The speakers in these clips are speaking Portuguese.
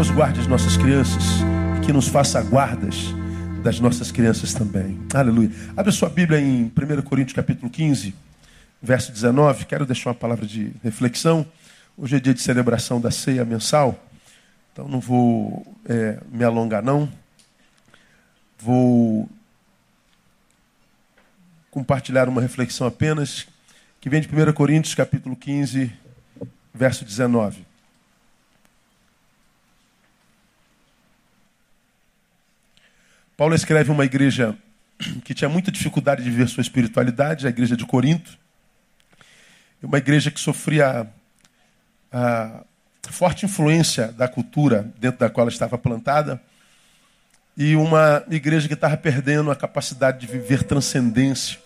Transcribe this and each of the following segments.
Deus guarde as nossas crianças e que nos faça guardas das nossas crianças também. Aleluia. Abre sua Bíblia em 1 Coríntios capítulo 15, verso 19. Quero deixar uma palavra de reflexão. Hoje é dia de celebração da ceia mensal, então não vou é, me alongar não. Vou compartilhar uma reflexão apenas que vem de 1 Coríntios capítulo 15, verso 19. Paulo escreve uma igreja que tinha muita dificuldade de viver sua espiritualidade, a igreja de Corinto. Uma igreja que sofria a forte influência da cultura dentro da qual ela estava plantada. E uma igreja que estava perdendo a capacidade de viver transcendência.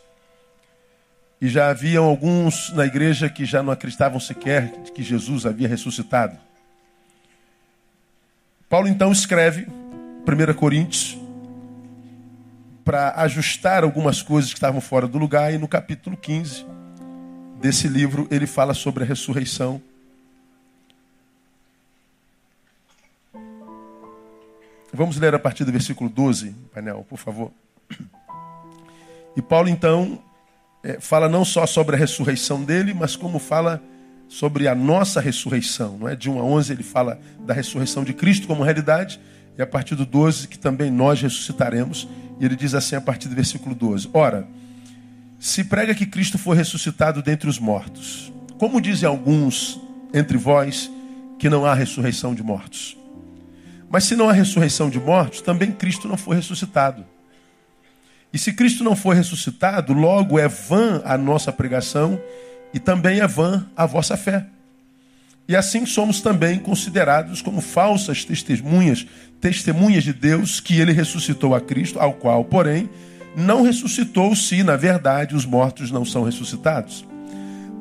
E já haviam alguns na igreja que já não acreditavam sequer que Jesus havia ressuscitado. Paulo então escreve 1 Coríntios para ajustar algumas coisas que estavam fora do lugar, e no capítulo 15 desse livro ele fala sobre a ressurreição. Vamos ler a partir do versículo 12, painel, por favor. E Paulo então é, fala não só sobre a ressurreição dele, mas como fala sobre a nossa ressurreição. Não é? De 1 a 11 ele fala da ressurreição de Cristo como realidade, e a partir do 12 que também nós ressuscitaremos. E ele diz assim a partir do versículo 12: Ora, se prega que Cristo foi ressuscitado dentre os mortos, como dizem alguns entre vós que não há ressurreição de mortos? Mas se não há ressurreição de mortos, também Cristo não foi ressuscitado. E se Cristo não foi ressuscitado, logo é vã a nossa pregação e também é vã a vossa fé. E assim somos também considerados como falsas testemunhas, testemunhas de Deus que ele ressuscitou a Cristo, ao qual, porém, não ressuscitou se, na verdade, os mortos não são ressuscitados.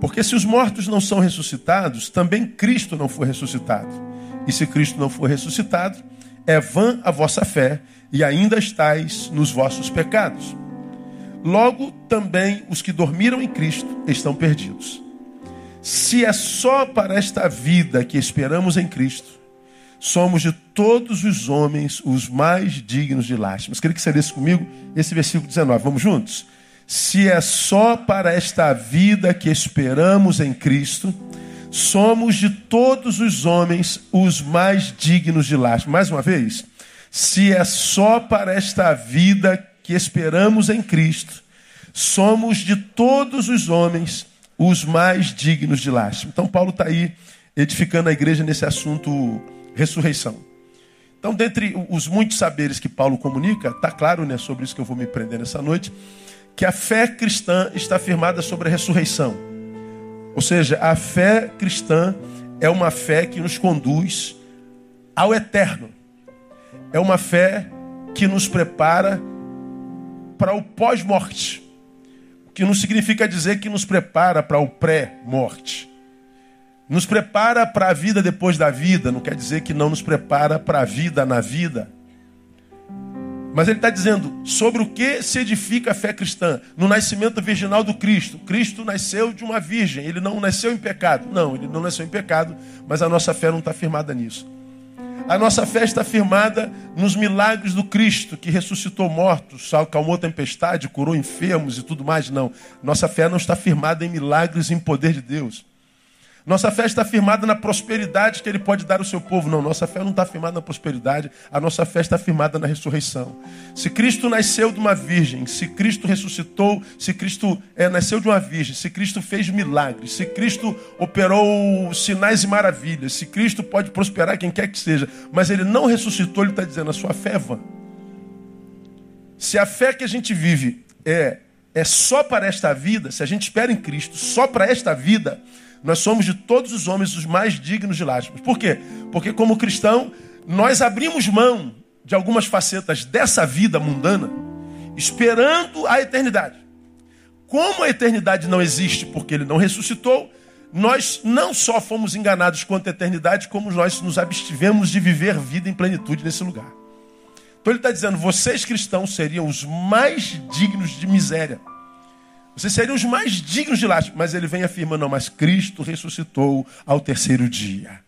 Porque se os mortos não são ressuscitados, também Cristo não foi ressuscitado. E se Cristo não for ressuscitado, é vã a vossa fé e ainda estáis nos vossos pecados. Logo, também os que dormiram em Cristo estão perdidos. Se é só para esta vida que esperamos em Cristo, somos de todos os homens os mais dignos de lástima. Queria que você lesse comigo esse versículo 19. Vamos juntos? Se é só para esta vida que esperamos em Cristo, somos de todos os homens os mais dignos de lástima. Mais uma vez, se é só para esta vida que esperamos em Cristo, somos de todos os homens os mais dignos de lástima. Então, Paulo está aí edificando a igreja nesse assunto ressurreição. Então, dentre os muitos saberes que Paulo comunica, está claro, né, sobre isso que eu vou me prender nessa noite, que a fé cristã está firmada sobre a ressurreição. Ou seja, a fé cristã é uma fé que nos conduz ao eterno. É uma fé que nos prepara para o pós-morte que não significa dizer que nos prepara para o pré-morte. Nos prepara para a vida depois da vida, não quer dizer que não nos prepara para a vida na vida. Mas ele está dizendo sobre o que se edifica a fé cristã. No nascimento virginal do Cristo. Cristo nasceu de uma virgem, ele não nasceu em pecado. Não, ele não nasceu em pecado, mas a nossa fé não está firmada nisso. A nossa fé está firmada nos milagres do Cristo, que ressuscitou mortos, acalmou tempestade, curou enfermos e tudo mais. Não. Nossa fé não está firmada em milagres e em poder de Deus. Nossa fé está firmada na prosperidade que Ele pode dar ao seu povo. Não, nossa fé não está firmada na prosperidade, a nossa fé está firmada na ressurreição. Se Cristo nasceu de uma virgem, se Cristo ressuscitou, se Cristo é, nasceu de uma virgem, se Cristo fez milagres, se Cristo operou sinais e maravilhas, se Cristo pode prosperar quem quer que seja, mas Ele não ressuscitou, Ele está dizendo: a sua fé é vã. Se a fé que a gente vive é, é só para esta vida, se a gente espera em Cristo só para esta vida, nós somos de todos os homens os mais dignos de lástimas. Por quê? Porque, como cristão, nós abrimos mão de algumas facetas dessa vida mundana, esperando a eternidade. Como a eternidade não existe porque ele não ressuscitou, nós não só fomos enganados quanto a eternidade, como nós nos abstivemos de viver vida em plenitude nesse lugar. Então ele está dizendo: vocês cristãos seriam os mais dignos de miséria. Vocês seriam os mais dignos de lástima. Mas ele vem afirmando, não, mas Cristo ressuscitou ao terceiro dia.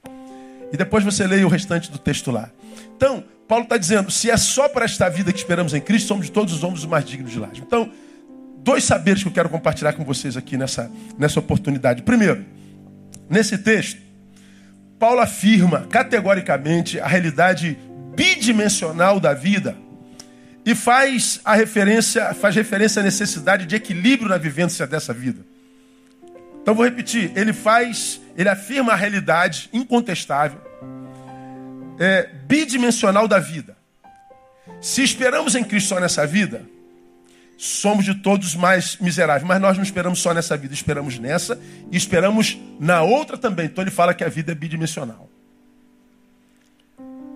E depois você leia o restante do texto lá. Então, Paulo está dizendo: se é só para esta vida que esperamos em Cristo, somos de todos os homens os mais dignos de laje. Então, dois saberes que eu quero compartilhar com vocês aqui nessa, nessa oportunidade. Primeiro, nesse texto, Paulo afirma categoricamente a realidade bidimensional da vida e faz a referência, faz referência à necessidade de equilíbrio na vivência dessa vida. Então vou repetir, ele faz, ele afirma a realidade incontestável, é, bidimensional da vida. Se esperamos em Cristo só nessa vida, somos de todos mais miseráveis. Mas nós não esperamos só nessa vida, esperamos nessa e esperamos na outra também. Então ele fala que a vida é bidimensional.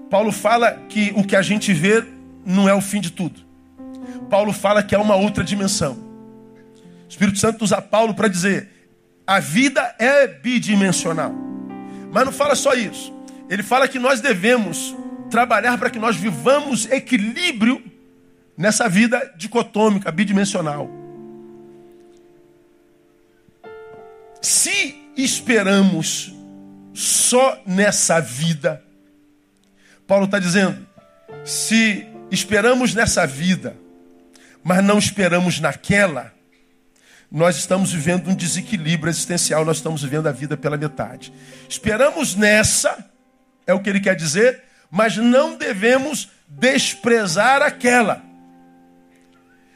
Paulo fala que o que a gente vê não é o fim de tudo. Paulo fala que é uma outra dimensão. O Espírito Santo usa Paulo para dizer: a vida é bidimensional. Mas não fala só isso. Ele fala que nós devemos trabalhar para que nós vivamos equilíbrio nessa vida dicotômica, bidimensional. Se esperamos só nessa vida, Paulo está dizendo, se esperamos nessa vida, mas não esperamos naquela, nós estamos vivendo um desequilíbrio existencial, nós estamos vivendo a vida pela metade. Esperamos nessa, é o que ele quer dizer, mas não devemos desprezar aquela.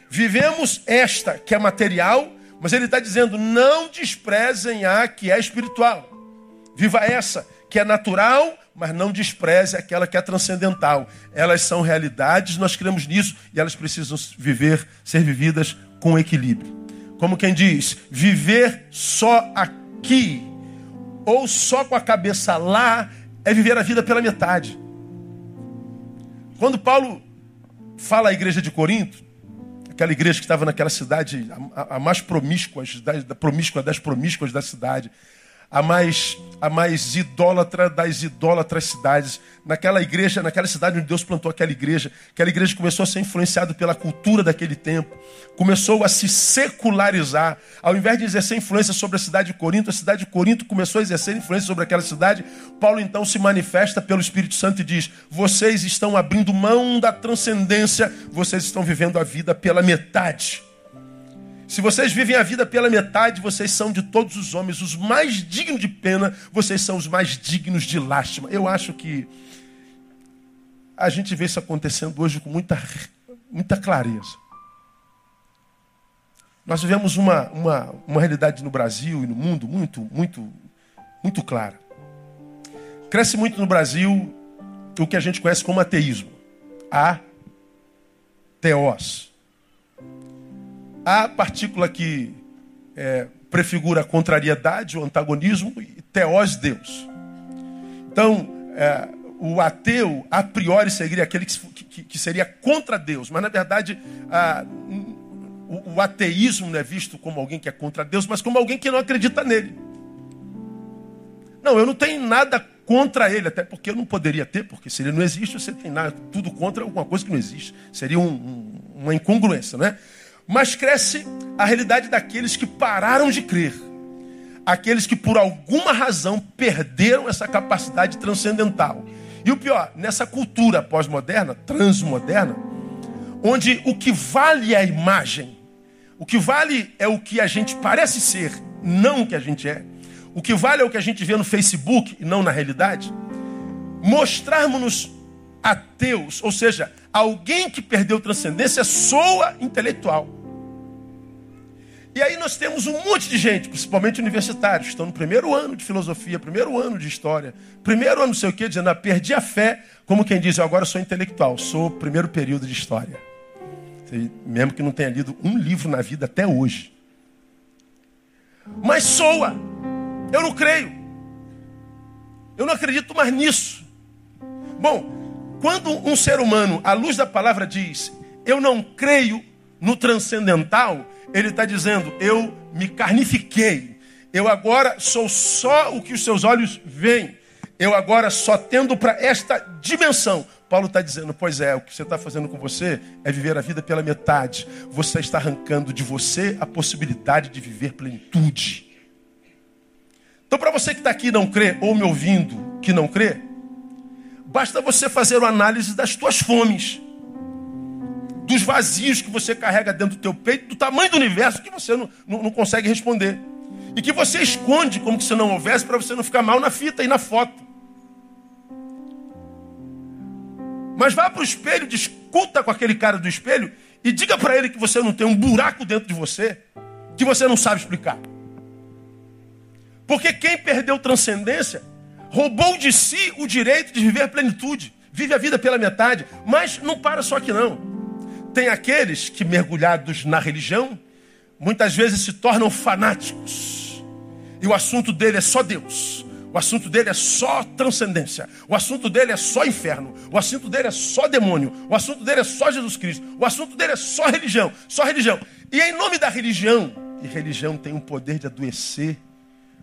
Vivemos esta que é material, mas ele está dizendo: não desprezem a que é espiritual. Viva essa que é natural, mas não despreze aquela que é transcendental. Elas são realidades, nós cremos nisso e elas precisam viver, ser vividas com equilíbrio. Como quem diz, viver só aqui ou só com a cabeça lá é viver a vida pela metade. Quando Paulo fala à igreja de Corinto, aquela igreja que estava naquela cidade, a, a mais promíscua, da, promíscua das promíscuas da cidade, a mais, a mais idólatra das idólatras cidades. Naquela igreja, naquela cidade onde Deus plantou aquela igreja, aquela igreja começou a ser influenciada pela cultura daquele tempo, começou a se secularizar. Ao invés de exercer influência sobre a cidade de Corinto, a cidade de Corinto começou a exercer influência sobre aquela cidade. Paulo então se manifesta pelo Espírito Santo e diz: Vocês estão abrindo mão da transcendência, vocês estão vivendo a vida pela metade. Se vocês vivem a vida pela metade, vocês são de todos os homens os mais dignos de pena, vocês são os mais dignos de lástima. Eu acho que a gente vê isso acontecendo hoje com muita, muita clareza. Nós vivemos uma, uma, uma realidade no Brasil e no mundo muito, muito, muito clara. Cresce muito no Brasil o que a gente conhece como ateísmo. A teós. A partícula que é, prefigura a contrariedade, o antagonismo, e teós, Deus. Então, é, o ateu, a priori, seria aquele que, que, que seria contra Deus, mas na verdade, a, o, o ateísmo não é visto como alguém que é contra Deus, mas como alguém que não acredita nele. Não, eu não tenho nada contra ele, até porque eu não poderia ter, porque se ele não existe, você tem nada, tudo contra alguma coisa que não existe. Seria um, um, uma incongruência, não é? Mas cresce a realidade daqueles que pararam de crer. Aqueles que por alguma razão perderam essa capacidade transcendental. E o pior, nessa cultura pós-moderna, transmoderna, onde o que vale é a imagem, o que vale é o que a gente parece ser, não o que a gente é. O que vale é o que a gente vê no Facebook e não na realidade. Mostrarmos-nos ateus, ou seja, alguém que perdeu transcendência soa intelectual. E aí nós temos um monte de gente, principalmente universitários, estão no primeiro ano de filosofia, primeiro ano de história, primeiro ano não sei o quê, dizendo, ah, perdi a fé, como quem diz, eu agora sou intelectual, sou primeiro período de história. Mesmo que não tenha lido um livro na vida até hoje. Mas soa. Eu não creio. Eu não acredito mais nisso. Bom, quando um ser humano, à luz da palavra, diz: Eu não creio no transcendental, ele está dizendo: Eu me carnifiquei. Eu agora sou só o que os seus olhos veem. Eu agora só tendo para esta dimensão. Paulo está dizendo: Pois é, o que você está fazendo com você é viver a vida pela metade. Você está arrancando de você a possibilidade de viver plenitude. Então, para você que está aqui e não crê, ou me ouvindo, que não crê, basta você fazer uma análise das tuas fomes, dos vazios que você carrega dentro do teu peito, do tamanho do universo que você não, não, não consegue responder. E que você esconde como se não houvesse para você não ficar mal na fita e na foto. Mas vá para o espelho, discuta com aquele cara do espelho e diga para ele que você não tem um buraco dentro de você que você não sabe explicar. Porque quem perdeu transcendência roubou de si o direito de viver a plenitude. Vive a vida pela metade, mas não para só aqui não. Tem aqueles que mergulhados na religião, muitas vezes se tornam fanáticos. E o assunto dele é só Deus. O assunto dele é só transcendência. O assunto dele é só inferno. O assunto dele é só demônio. O assunto dele é só Jesus Cristo. O assunto dele é só religião. Só religião. E em nome da religião, e religião tem um poder de adoecer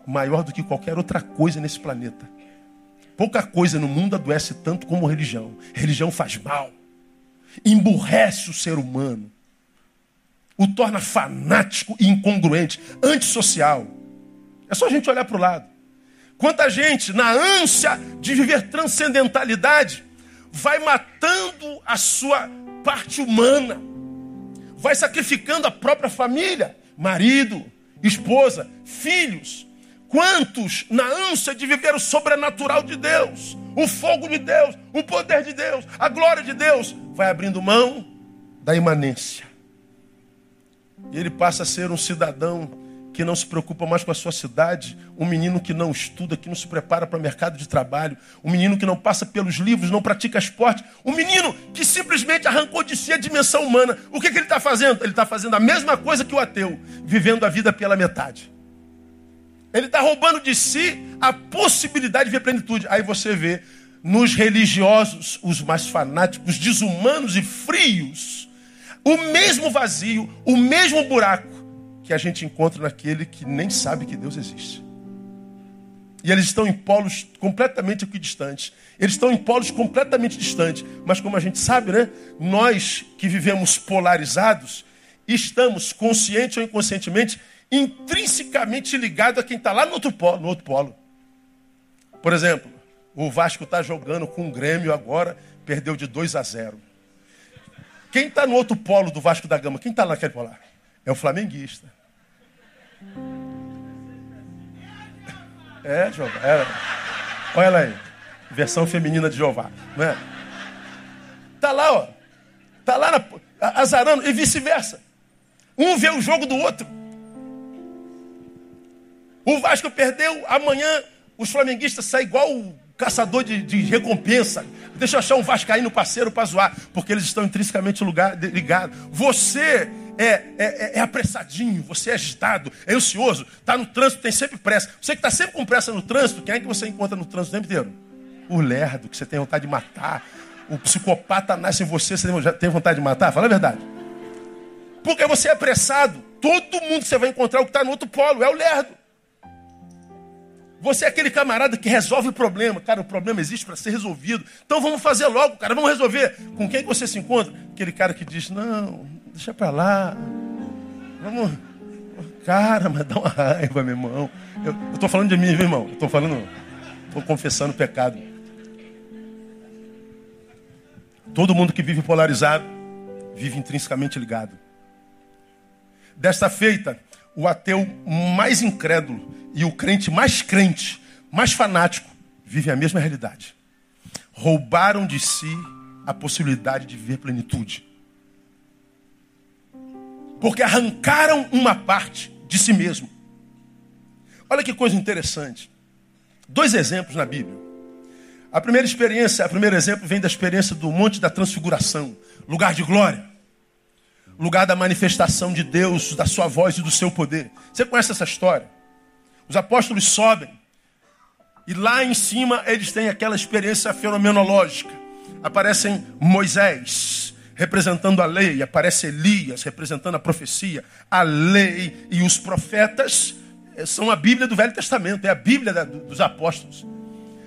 maior do que qualquer outra coisa nesse planeta. Pouca coisa no mundo adoece tanto como religião. Religião faz mal, emburrece o ser humano, o torna fanático e incongruente, antissocial. É só a gente olhar para o lado. Quanta gente, na ânsia de viver transcendentalidade, vai matando a sua parte humana, vai sacrificando a própria família, marido, esposa, filhos. Quantos, na ânsia de viver o sobrenatural de Deus, o fogo de Deus, o poder de Deus, a glória de Deus, vai abrindo mão da imanência. E ele passa a ser um cidadão que não se preocupa mais com a sua cidade, um menino que não estuda, que não se prepara para o mercado de trabalho, um menino que não passa pelos livros, não pratica esporte, um menino que simplesmente arrancou de si a dimensão humana. O que, que ele está fazendo? Ele está fazendo a mesma coisa que o ateu, vivendo a vida pela metade. Ele está roubando de si a possibilidade de ver plenitude. Aí você vê nos religiosos, os mais fanáticos, desumanos e frios, o mesmo vazio, o mesmo buraco que a gente encontra naquele que nem sabe que Deus existe. E eles estão em polos completamente equidistantes. Eles estão em polos completamente distantes. Mas como a gente sabe, né? Nós que vivemos polarizados, estamos, consciente ou inconscientemente, intrinsecamente ligados a quem está lá no outro polo. No outro polo. Por exemplo, o Vasco está jogando com o Grêmio agora, perdeu de 2 a 0. Quem está no outro polo do Vasco da Gama? Quem está naquele polar? É o flamenguista. É, Jeová. É. Olha ela aí. Versão feminina de Jeová. Não é? Tá lá, ó. Tá lá na, azarando e vice-versa. Um vê o jogo do outro. O Vasco perdeu, amanhã os flamenguistas saem igual o caçador de, de recompensa. Deixa eu achar um vascaíno parceiro para zoar, porque eles estão intrinsecamente ligados. Você é, é, é, é, apressadinho, você é agitado, é ansioso, está no trânsito, tem sempre pressa. Você que está sempre com pressa no trânsito, quem é que você encontra no trânsito o tempo inteiro? O lerdo, que você tem vontade de matar. O psicopata nasce em você, você já tem vontade de matar? Fala a verdade. Porque você é apressado. Todo mundo que você vai encontrar o que está no outro polo, é o lerdo. Você é aquele camarada que resolve o problema. Cara, o problema existe para ser resolvido. Então vamos fazer logo, cara. Vamos resolver. Com quem que você se encontra? Aquele cara que diz: Não, deixa para lá. Vamos. Cara, mas dá uma raiva, meu irmão. Eu estou falando de mim, meu irmão. Estou falando. Estou confessando o pecado. Todo mundo que vive polarizado vive intrinsecamente ligado. Desta feita, o ateu mais incrédulo e o crente mais crente, mais fanático, vive a mesma realidade. Roubaram de si a possibilidade de viver plenitude. Porque arrancaram uma parte de si mesmo. Olha que coisa interessante. Dois exemplos na Bíblia. A primeira experiência, o primeiro exemplo vem da experiência do Monte da Transfiguração, lugar de glória, lugar da manifestação de Deus, da sua voz e do seu poder. Você conhece essa história? Os apóstolos sobem. E lá em cima eles têm aquela experiência fenomenológica. Aparecem Moisés representando a lei, aparece Elias representando a profecia. A lei e os profetas eh, são a Bíblia do Velho Testamento, é a Bíblia dos apóstolos.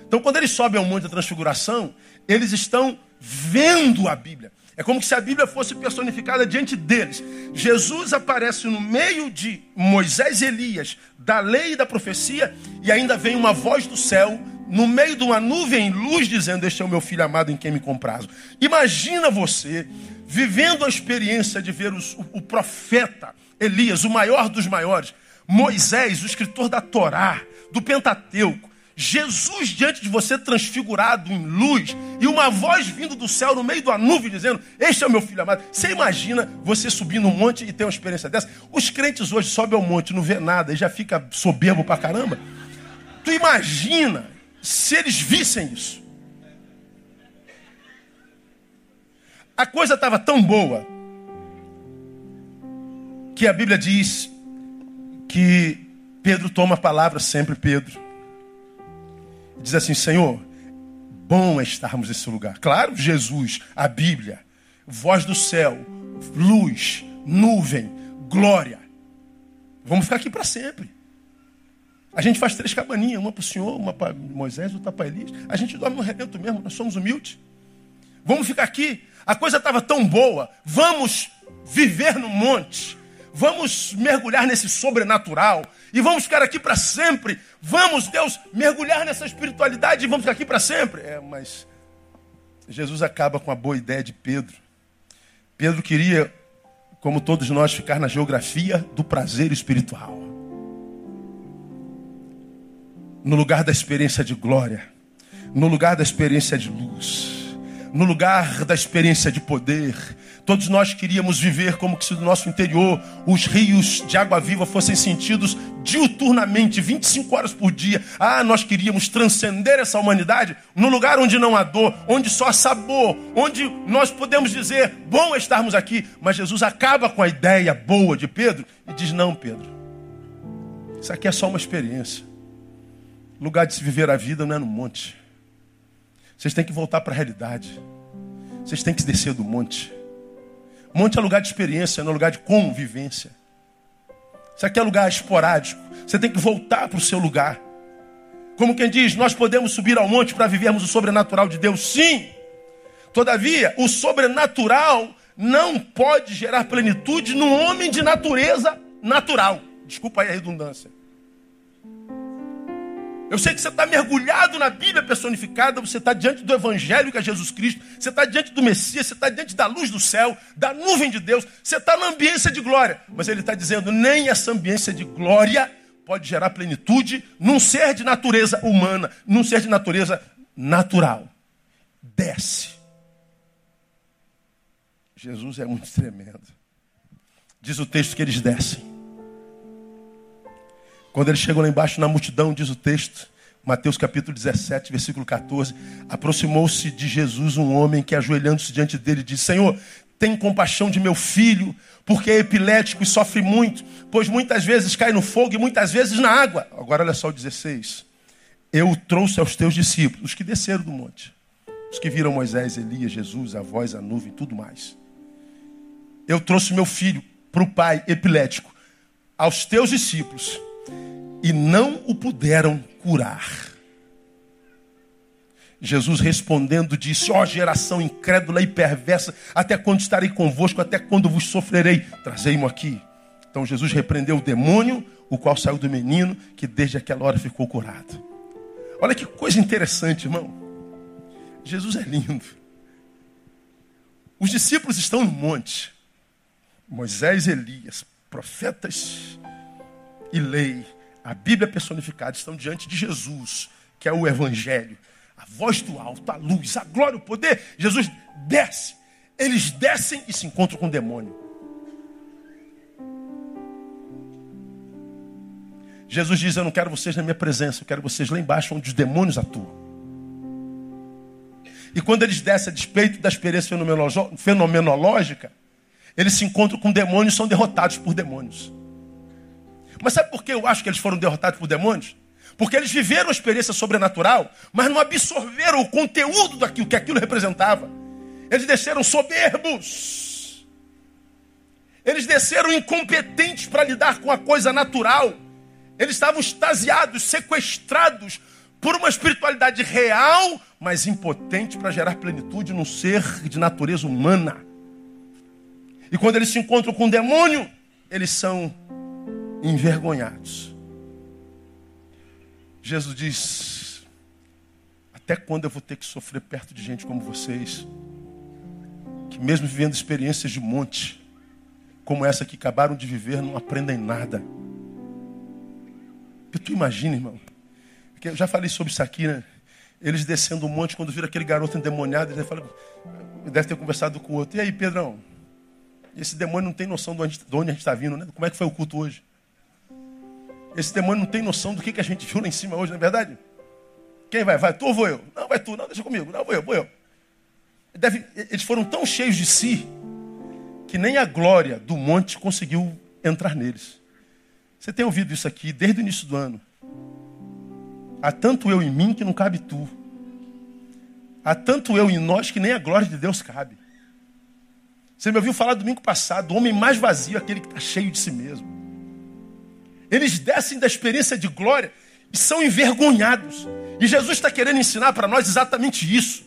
Então, quando eles sobem ao Monte da Transfiguração, eles estão vendo a Bíblia. É como se a Bíblia fosse personificada diante deles. Jesus aparece no meio de Moisés e Elias, da lei e da profecia, e ainda vem uma voz do céu no meio de uma nuvem luz, dizendo: Este é o meu filho amado em quem me comprazo. Imagina você vivendo a experiência de ver os, o, o profeta Elias, o maior dos maiores, Moisés, o escritor da Torá, do Pentateuco, Jesus diante de você transfigurado em luz e uma voz vindo do céu no meio da nuvem dizendo: Este é o meu filho amado. Você imagina você subir no monte e ter uma experiência dessa? Os crentes hoje sobem ao monte, não vê nada e já fica soberbo pra caramba. Tu imagina se eles vissem isso. A coisa estava tão boa que a Bíblia diz que Pedro toma a palavra sempre, Pedro. Diz assim: Senhor, bom é estarmos nesse lugar. Claro, Jesus, a Bíblia, voz do céu, luz, nuvem, glória. Vamos ficar aqui para sempre. A gente faz três cabaninhas, uma para o Senhor, uma para Moisés, outra para Elias. A gente dorme no rebento mesmo, nós somos humildes. Vamos ficar aqui. A coisa estava tão boa. Vamos viver no monte. Vamos mergulhar nesse sobrenatural. E vamos ficar aqui para sempre. Vamos, Deus, mergulhar nessa espiritualidade e vamos ficar aqui para sempre. É, mas Jesus acaba com a boa ideia de Pedro. Pedro queria, como todos nós, ficar na geografia do prazer espiritual no lugar da experiência de glória, no lugar da experiência de luz, no lugar da experiência de poder. Todos nós queríamos viver como se do nosso interior os rios de água viva fossem sentidos diuturnamente, 25 horas por dia. Ah, nós queríamos transcender essa humanidade no lugar onde não há dor, onde só há sabor, onde nós podemos dizer, bom estarmos aqui. Mas Jesus acaba com a ideia boa de Pedro e diz: não, Pedro, isso aqui é só uma experiência lugar de se viver a vida não é no monte. Vocês têm que voltar para a realidade. Vocês têm que descer do monte. Monte é lugar de experiência, não é lugar de convivência. Isso aqui é lugar esporádico. Você tem que voltar para o seu lugar. Como quem diz, nós podemos subir ao monte para vivermos o sobrenatural de Deus? Sim. Todavia, o sobrenatural não pode gerar plenitude no homem de natureza natural. Desculpa aí a redundância. Eu sei que você está mergulhado na Bíblia personificada, você está diante do Evangelho que é Jesus Cristo, você está diante do Messias, você está diante da luz do céu, da nuvem de Deus, você está na ambiência de glória. Mas ele está dizendo: nem essa ambiência de glória pode gerar plenitude num ser de natureza humana, num ser de natureza natural. Desce. Jesus é muito tremendo. Diz o texto que eles descem. Quando eles chegam lá embaixo na multidão, diz o texto, Mateus capítulo 17, versículo 14: aproximou-se de Jesus um homem que, ajoelhando-se diante dele, disse: Senhor, tem compaixão de meu filho, porque é epilético e sofre muito, pois muitas vezes cai no fogo e muitas vezes na água. Agora olha só o 16. Eu o trouxe aos teus discípulos, os que desceram do monte, os que viram Moisés, Elias, Jesus, a voz, a nuvem, tudo mais. Eu trouxe meu filho para o pai epilético, aos teus discípulos e não o puderam curar. Jesus respondendo disse: Ó oh, geração incrédula e perversa, até quando estarei convosco, até quando vos sofrerei? Trazei-mo aqui. Então Jesus repreendeu o demônio, o qual saiu do menino, que desde aquela hora ficou curado. Olha que coisa interessante, irmão. Jesus é lindo. Os discípulos estão no monte. Moisés, Elias, profetas e lei a Bíblia personificada estão diante de Jesus, que é o Evangelho, a voz do alto, a luz, a glória, o poder. Jesus desce. Eles descem e se encontram com o demônio. Jesus diz: Eu não quero vocês na minha presença, eu quero vocês lá embaixo, onde os demônios atuam. E quando eles descem a despeito da experiência fenomenológica, eles se encontram com demônios e são derrotados por demônios. Mas sabe por que eu acho que eles foram derrotados por demônios? Porque eles viveram a experiência sobrenatural, mas não absorveram o conteúdo daquilo que aquilo representava. Eles desceram soberbos. Eles desceram incompetentes para lidar com a coisa natural. Eles estavam extasiados, sequestrados por uma espiritualidade real, mas impotente para gerar plenitude num ser de natureza humana. E quando eles se encontram com o demônio, eles são envergonhados. Jesus diz: Até quando eu vou ter que sofrer perto de gente como vocês? Que mesmo vivendo experiências de monte, como essa que acabaram de viver, não aprendem nada. Porque tu imagina, irmão. Eu já falei sobre isso aqui, né? Eles descendo o monte, quando viram aquele garoto endemoniado, eles falam, deve ter conversado com o outro. E aí, Pedrão? Esse demônio não tem noção de onde a gente está vindo, né? Como é que foi o culto hoje? Esse demônio não tem noção do que, que a gente viu lá em cima hoje, não é verdade? Quem vai? Vai tu ou vou eu? Não, vai tu. Não, deixa comigo. Não, vou eu, vou eu. Deve, eles foram tão cheios de si que nem a glória do monte conseguiu entrar neles. Você tem ouvido isso aqui desde o início do ano. Há tanto eu em mim que não cabe tu. Há tanto eu em nós que nem a glória de Deus cabe. Você me ouviu falar domingo passado, o homem mais vazio é aquele que está cheio de si mesmo. Eles descem da experiência de glória e são envergonhados. E Jesus está querendo ensinar para nós exatamente isso.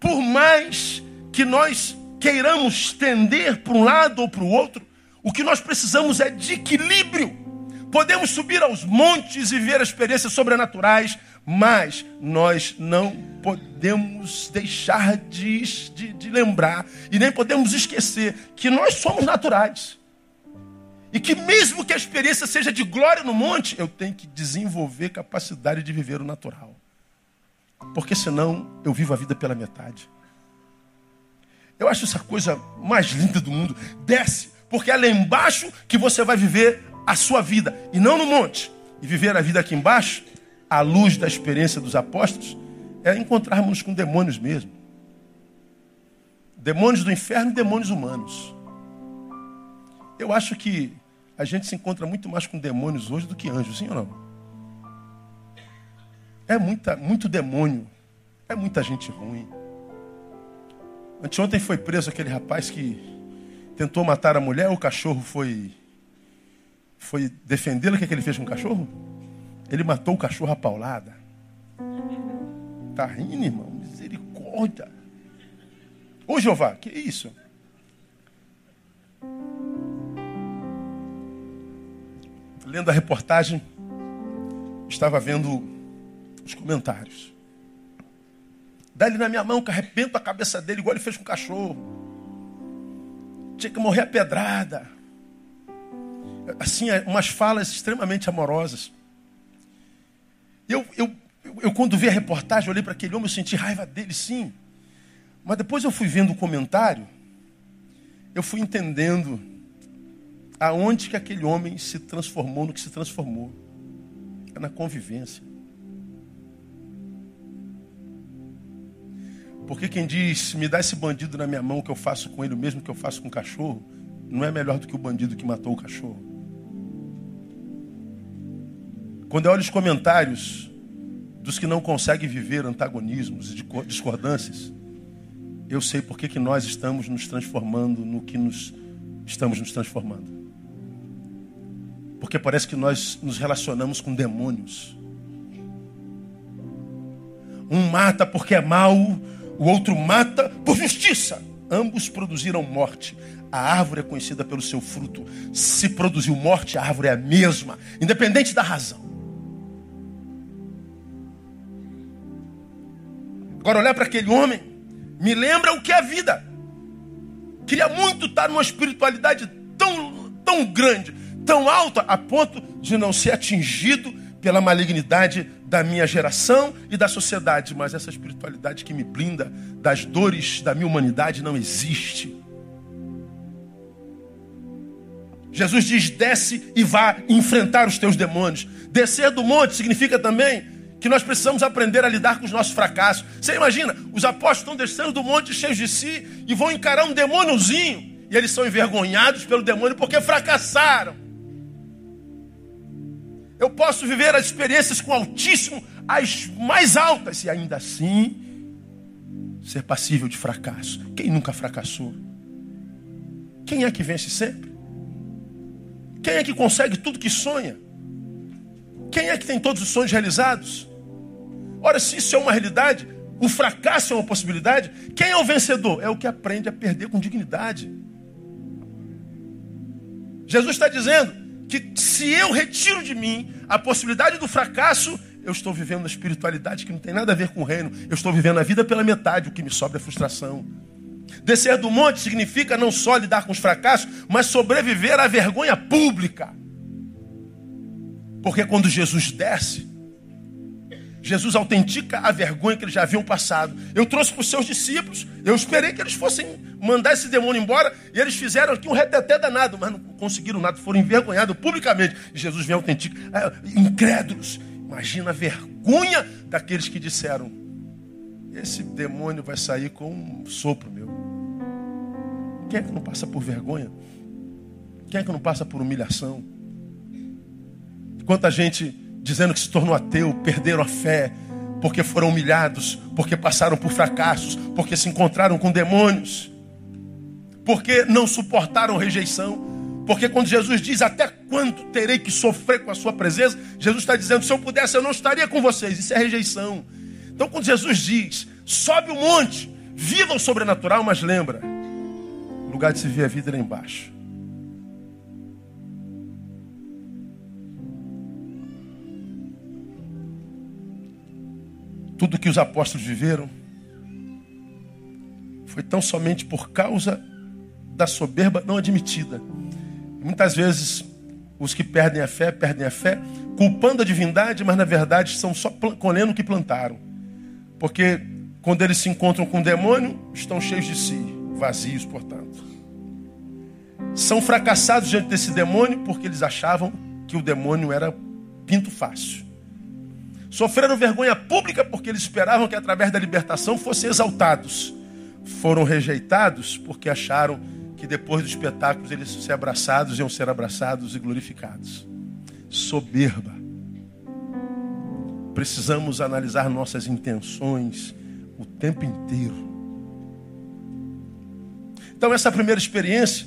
Por mais que nós queiramos tender para um lado ou para o outro, o que nós precisamos é de equilíbrio. Podemos subir aos montes e ver experiências sobrenaturais, mas nós não podemos deixar de, de, de, lembrar e nem podemos esquecer que nós somos naturais. E que mesmo que a experiência seja de glória no monte, eu tenho que desenvolver capacidade de viver o natural. Porque senão eu vivo a vida pela metade. Eu acho essa coisa mais linda do mundo. Desce, porque é lá embaixo que você vai viver a sua vida, e não no monte. E viver a vida aqui embaixo, à luz da experiência dos apóstolos, é encontrarmos com demônios mesmo. Demônios do inferno e demônios humanos. Eu acho que a gente se encontra muito mais com demônios hoje do que anjos, sim ou não? É muita, muito demônio. É muita gente ruim. Anteontem foi preso aquele rapaz que tentou matar a mulher, o cachorro foi foi defendê-la. O que, é que ele fez com o cachorro? Ele matou o cachorro a paulada. Tá rindo, irmão? Misericórdia. Ô Jeová, que isso? Lendo a reportagem, estava vendo os comentários. Dá ele na minha mão, que arrebento a cabeça dele, igual ele fez com o cachorro. Tinha que morrer a pedrada. Assim, é, umas falas extremamente amorosas. Eu, eu, eu, quando vi a reportagem, olhei para aquele homem, eu senti raiva dele, sim. Mas depois eu fui vendo o comentário, eu fui entendendo aonde que aquele homem se transformou no que se transformou. É na convivência. Porque quem diz, me dá esse bandido na minha mão, que eu faço com ele o mesmo que eu faço com o cachorro, não é melhor do que o bandido que matou o cachorro. Quando eu olho os comentários dos que não conseguem viver antagonismos e discordâncias, eu sei por que, nós estamos nos transformando no que nos estamos nos transformando. Porque parece que nós nos relacionamos com demônios. Um mata porque é mau, o outro mata por justiça. Ambos produziram morte. A árvore é conhecida pelo seu fruto. Se produziu morte, a árvore é a mesma, independente da razão. Agora, olhar para aquele homem me lembra o que é a vida. Queria muito estar numa espiritualidade tão, tão grande, tão alta, a ponto de não ser atingido pela malignidade da minha geração e da sociedade, mas essa espiritualidade que me blinda das dores da minha humanidade não existe. Jesus diz: desce e vá enfrentar os teus demônios. Descer do monte significa também que nós precisamos aprender a lidar com os nossos fracassos. Você imagina, os apóstolos estão descendo do monte cheios de si e vão encarar um demôniozinho. E eles são envergonhados pelo demônio porque fracassaram. Eu posso viver as experiências com o Altíssimo, as mais altas, e ainda assim ser passível de fracasso. Quem nunca fracassou? Quem é que vence sempre? Quem é que consegue tudo que sonha? Quem é que tem todos os sonhos realizados? Ora, se isso é uma realidade, o fracasso é uma possibilidade, quem é o vencedor? É o que aprende a perder com dignidade. Jesus está dizendo: que se eu retiro de mim a possibilidade do fracasso, eu estou vivendo a espiritualidade que não tem nada a ver com o reino. Eu estou vivendo a vida pela metade, o que me sobra é frustração. Descer do monte significa não só lidar com os fracassos, mas sobreviver à vergonha pública. Porque quando Jesus desce, Jesus autentica a vergonha que eles já haviam passado. Eu trouxe para os seus discípulos, eu esperei que eles fossem mandar esse demônio embora, e eles fizeram aqui um reteté danado, mas não conseguiram nada, foram envergonhados publicamente. E Jesus vem autentica, é, incrédulos. Imagina a vergonha daqueles que disseram: Esse demônio vai sair com um sopro meu. Quem é que não passa por vergonha? Quem é que não passa por humilhação? Quanta gente dizendo que se tornou ateu, perderam a fé, porque foram humilhados, porque passaram por fracassos, porque se encontraram com demônios, porque não suportaram rejeição. Porque quando Jesus diz até quando terei que sofrer com a sua presença, Jesus está dizendo: se eu pudesse, eu não estaria com vocês. Isso é rejeição. Então, quando Jesus diz, sobe o monte, viva o sobrenatural, mas lembra, o lugar de se ver a vida é lá embaixo. Tudo que os apóstolos viveram foi tão somente por causa da soberba não admitida. muitas vezes os que perdem a fé, perdem a fé, culpando a divindade, mas na verdade estão só colhendo o que plantaram. Porque quando eles se encontram com o demônio, estão cheios de si, vazios, portanto. São fracassados diante desse demônio porque eles achavam que o demônio era pinto fácil. Sofreram vergonha pública porque eles esperavam que através da libertação fossem exaltados. Foram rejeitados porque acharam que depois dos espetáculos eles ser abraçados, iam ser abraçados e glorificados. Soberba. Precisamos analisar nossas intenções o tempo inteiro. Então, essa primeira experiência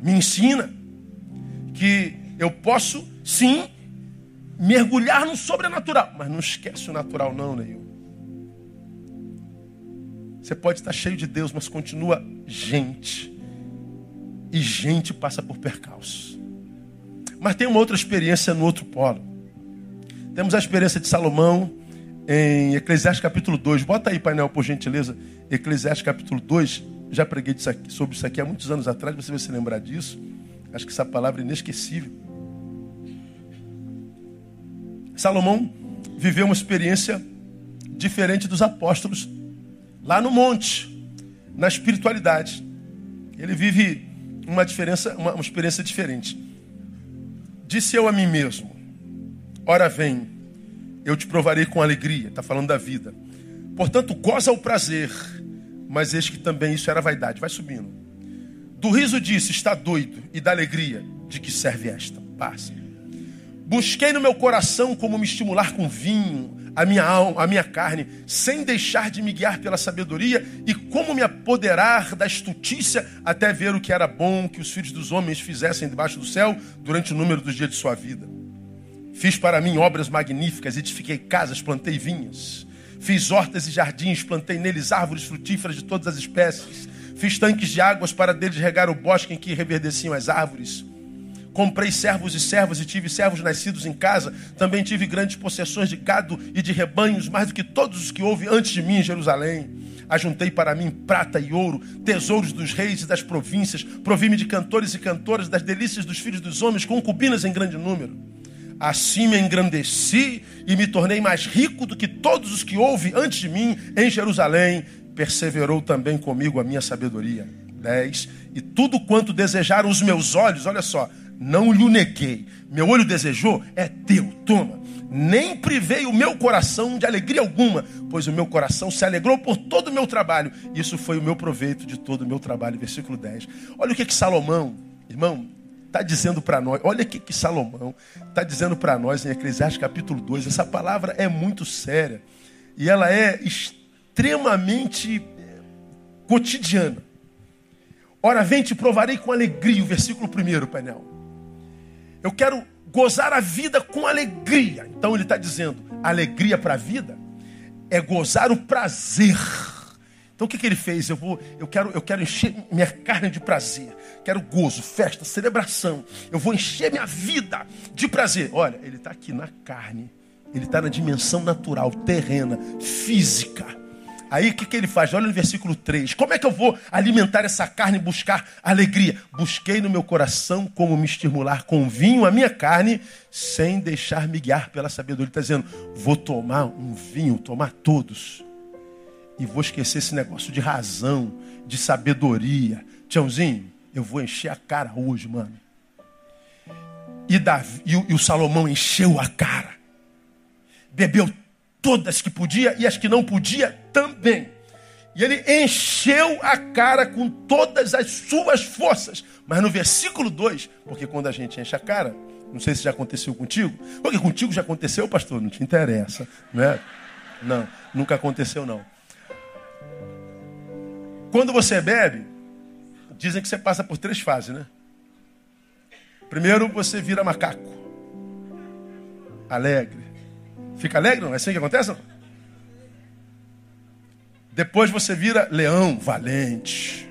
me ensina que eu posso, sim, mergulhar no sobrenatural. Mas não esquece o natural, não, Neil. Você pode estar cheio de Deus, mas continua gente. E gente passa por percalços. Mas tem uma outra experiência no outro polo. Temos a experiência de Salomão em Eclesiastes capítulo 2. Bota aí, painel, por gentileza. Eclesiastes capítulo 2. Já preguei sobre isso aqui há muitos anos atrás, você vai se lembrar disso. Acho que essa palavra é inesquecível. Salomão viveu uma experiência diferente dos apóstolos lá no monte, na espiritualidade. Ele vive uma diferença, uma, uma experiência diferente. Disse eu a mim mesmo: Ora vem, eu te provarei com alegria. Está falando da vida. Portanto, goza o prazer, mas eis que também isso era vaidade. Vai subindo. Do riso disse: Está doido, e da alegria, de que serve esta? Passa. Busquei no meu coração como me estimular com vinho, a minha alma, a minha carne, sem deixar de me guiar pela sabedoria, e como me apoderar da estutícia até ver o que era bom que os filhos dos homens fizessem debaixo do céu durante o número dos dias de sua vida. Fiz para mim obras magníficas, edifiquei casas, plantei vinhas. Fiz hortas e jardins, plantei neles árvores frutíferas de todas as espécies. Fiz tanques de águas para deles regar o bosque em que reverdeciam as árvores. Comprei servos e servas e tive servos nascidos em casa. Também tive grandes possessões de gado e de rebanhos, mais do que todos os que houve antes de mim em Jerusalém. Ajuntei para mim prata e ouro, tesouros dos reis e das províncias. Provi-me de cantores e cantoras, das delícias dos filhos dos homens, concubinas em grande número. Assim me engrandeci e me tornei mais rico do que todos os que houve antes de mim em Jerusalém. Perseverou também comigo a minha sabedoria. 10. E tudo quanto desejaram os meus olhos, olha só, não lhe neguei. Meu olho desejou, é teu, toma. Nem privei o meu coração de alegria alguma, pois o meu coração se alegrou por todo o meu trabalho. Isso foi o meu proveito de todo o meu trabalho. Versículo 10. Olha o que, que Salomão, irmão, está dizendo para nós. Olha o que, que Salomão está dizendo para nós em Eclesiastes capítulo 2. Essa palavra é muito séria e ela é extremamente eh, cotidiana. Ora, vem, te provarei com alegria. O versículo primeiro, painel. Eu quero gozar a vida com alegria. Então ele está dizendo: alegria para a vida é gozar o prazer. Então o que, que ele fez? Eu vou, eu quero, eu quero encher minha carne de prazer. Quero gozo, festa, celebração. Eu vou encher minha vida de prazer. Olha, ele está aqui na carne Ele está na dimensão natural, terrena, física. Aí o que, que ele faz? Olha no versículo 3. Como é que eu vou alimentar essa carne e buscar alegria? Busquei no meu coração como me estimular com vinho a minha carne, sem deixar me guiar pela sabedoria. Ele está dizendo: vou tomar um vinho, tomar todos. E vou esquecer esse negócio de razão, de sabedoria. Tiãozinho, eu vou encher a cara hoje, mano. E, Davi, e, o, Salomão encheu a cara. Bebeu todas que podia e as que não podia também. E ele encheu a cara com todas as suas forças. Mas no versículo 2, porque quando a gente enche a cara, não sei se já aconteceu contigo, porque contigo já aconteceu, pastor, não te interessa, né? Não, nunca aconteceu não. Quando você bebe, dizem que você passa por três fases, né? Primeiro você vira macaco. Alegre. Fica alegre, não? É assim que acontece? Não? Depois você vira leão, valente.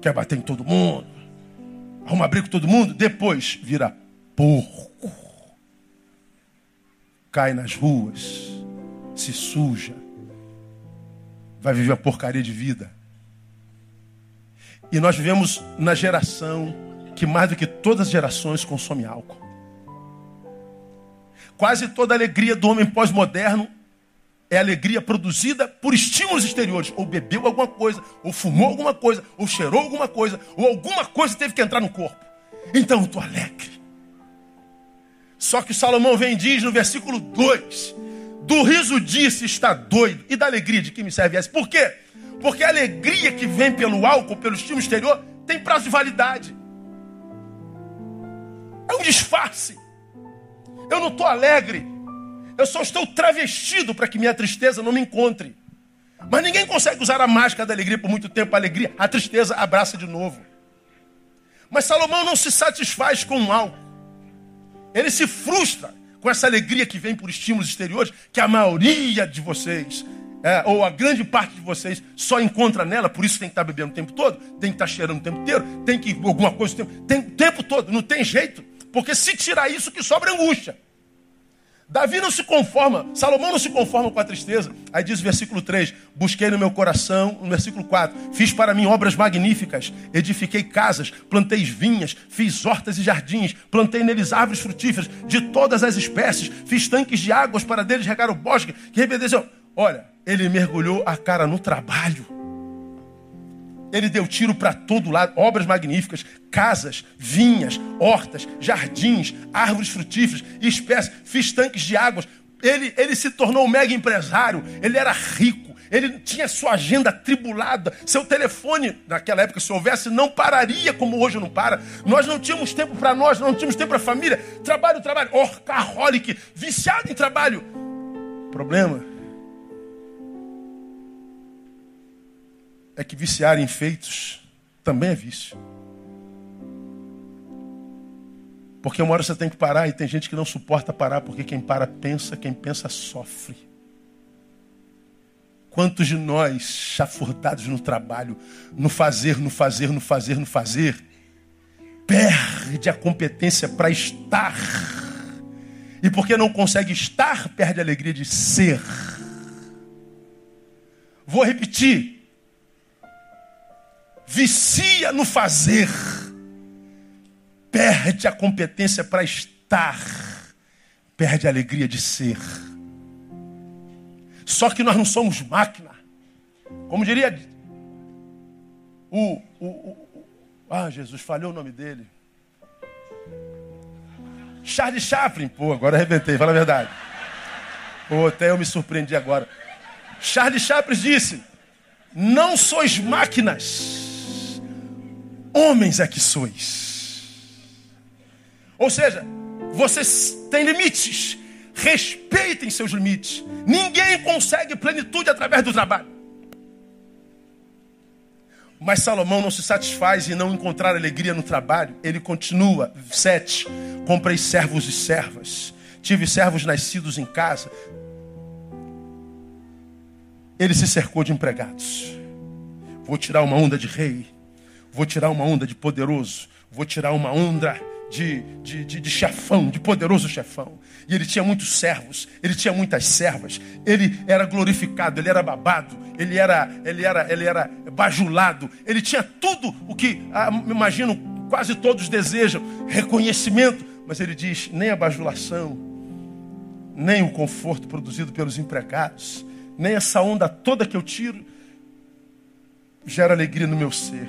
Quer bater em todo mundo. Arruma briga com todo mundo. Depois vira porco. Cai nas ruas. Se suja. Vai viver a porcaria de vida. E nós vivemos na geração que mais do que todas as gerações consome álcool. Quase toda alegria do homem pós-moderno é alegria produzida por estímulos exteriores. Ou bebeu alguma coisa, ou fumou alguma coisa, ou cheirou alguma coisa, ou alguma coisa teve que entrar no corpo. Então eu estou alegre. Só que Salomão vem e diz no versículo 2: Do riso disse está doido, e da alegria de que me serve essa. Por quê? Porque a alegria que vem pelo álcool, pelo estímulo exterior, tem prazo de validade. É um disfarce. Eu não estou alegre. Eu só estou travestido para que minha tristeza não me encontre. Mas ninguém consegue usar a máscara da alegria por muito tempo. A alegria, a tristeza abraça de novo. Mas Salomão não se satisfaz com o mal. Ele se frustra com essa alegria que vem por estímulos exteriores, que a maioria de vocês, é, ou a grande parte de vocês, só encontra nela, por isso tem que estar bebendo o tempo todo, tem que estar cheirando o tempo inteiro, tem que alguma coisa o tempo, tem, o tempo todo, não tem jeito. Porque se tirar isso, que sobra angústia. Davi não se conforma, Salomão não se conforma com a tristeza. Aí diz o versículo 3: Busquei no meu coração, no versículo 4, fiz para mim obras magníficas, edifiquei casas, plantei vinhas, fiz hortas e jardins, plantei neles árvores frutíferas de todas as espécies, fiz tanques de águas para deles regar o bosque, que reverdeceu. Olha, ele mergulhou a cara no trabalho. Ele deu tiro para todo lado, obras magníficas, casas, vinhas, hortas, jardins, árvores frutíferas, espécies, fiz tanques de águas. Ele, ele se tornou um mega empresário, ele era rico, ele tinha sua agenda tribulada, seu telefone, naquela época, se houvesse, não pararia como hoje não para. Nós não tínhamos tempo para nós, não tínhamos tempo para a família. Trabalho, trabalho, orcaholic, viciado em trabalho. Problema é que viciar em feitos também é vício. Porque uma hora você tem que parar e tem gente que não suporta parar, porque quem para pensa, quem pensa sofre. Quantos de nós, chafurdados no trabalho, no fazer, no fazer, no fazer, no fazer, perde a competência para estar. E porque não consegue estar, perde a alegria de ser. Vou repetir vicia no fazer, perde a competência para estar, perde a alegria de ser. Só que nós não somos máquina. Como diria o, o, o, ah, Jesus, falhou o nome dele. Charles Chaplin, pô, agora arrebentei, fala a verdade. Pô, até eu me surpreendi agora. Charles Chaplin disse: Não sois máquinas homens é que sois. Ou seja, vocês têm limites. Respeitem seus limites. Ninguém consegue plenitude através do trabalho. Mas Salomão não se satisfaz em não encontrar alegria no trabalho. Ele continua. Sete. Comprei servos e servas. Tive servos nascidos em casa. Ele se cercou de empregados. Vou tirar uma onda de rei. Vou tirar uma onda de poderoso. Vou tirar uma onda de, de, de, de chefão, de poderoso chefão. E ele tinha muitos servos, ele tinha muitas servas, ele era glorificado, ele era babado, ele era, ele era, ele era bajulado, ele tinha tudo o que, ah, imagino, quase todos desejam, reconhecimento, mas ele diz, nem a bajulação, nem o conforto produzido pelos empregados, nem essa onda toda que eu tiro, gera alegria no meu ser.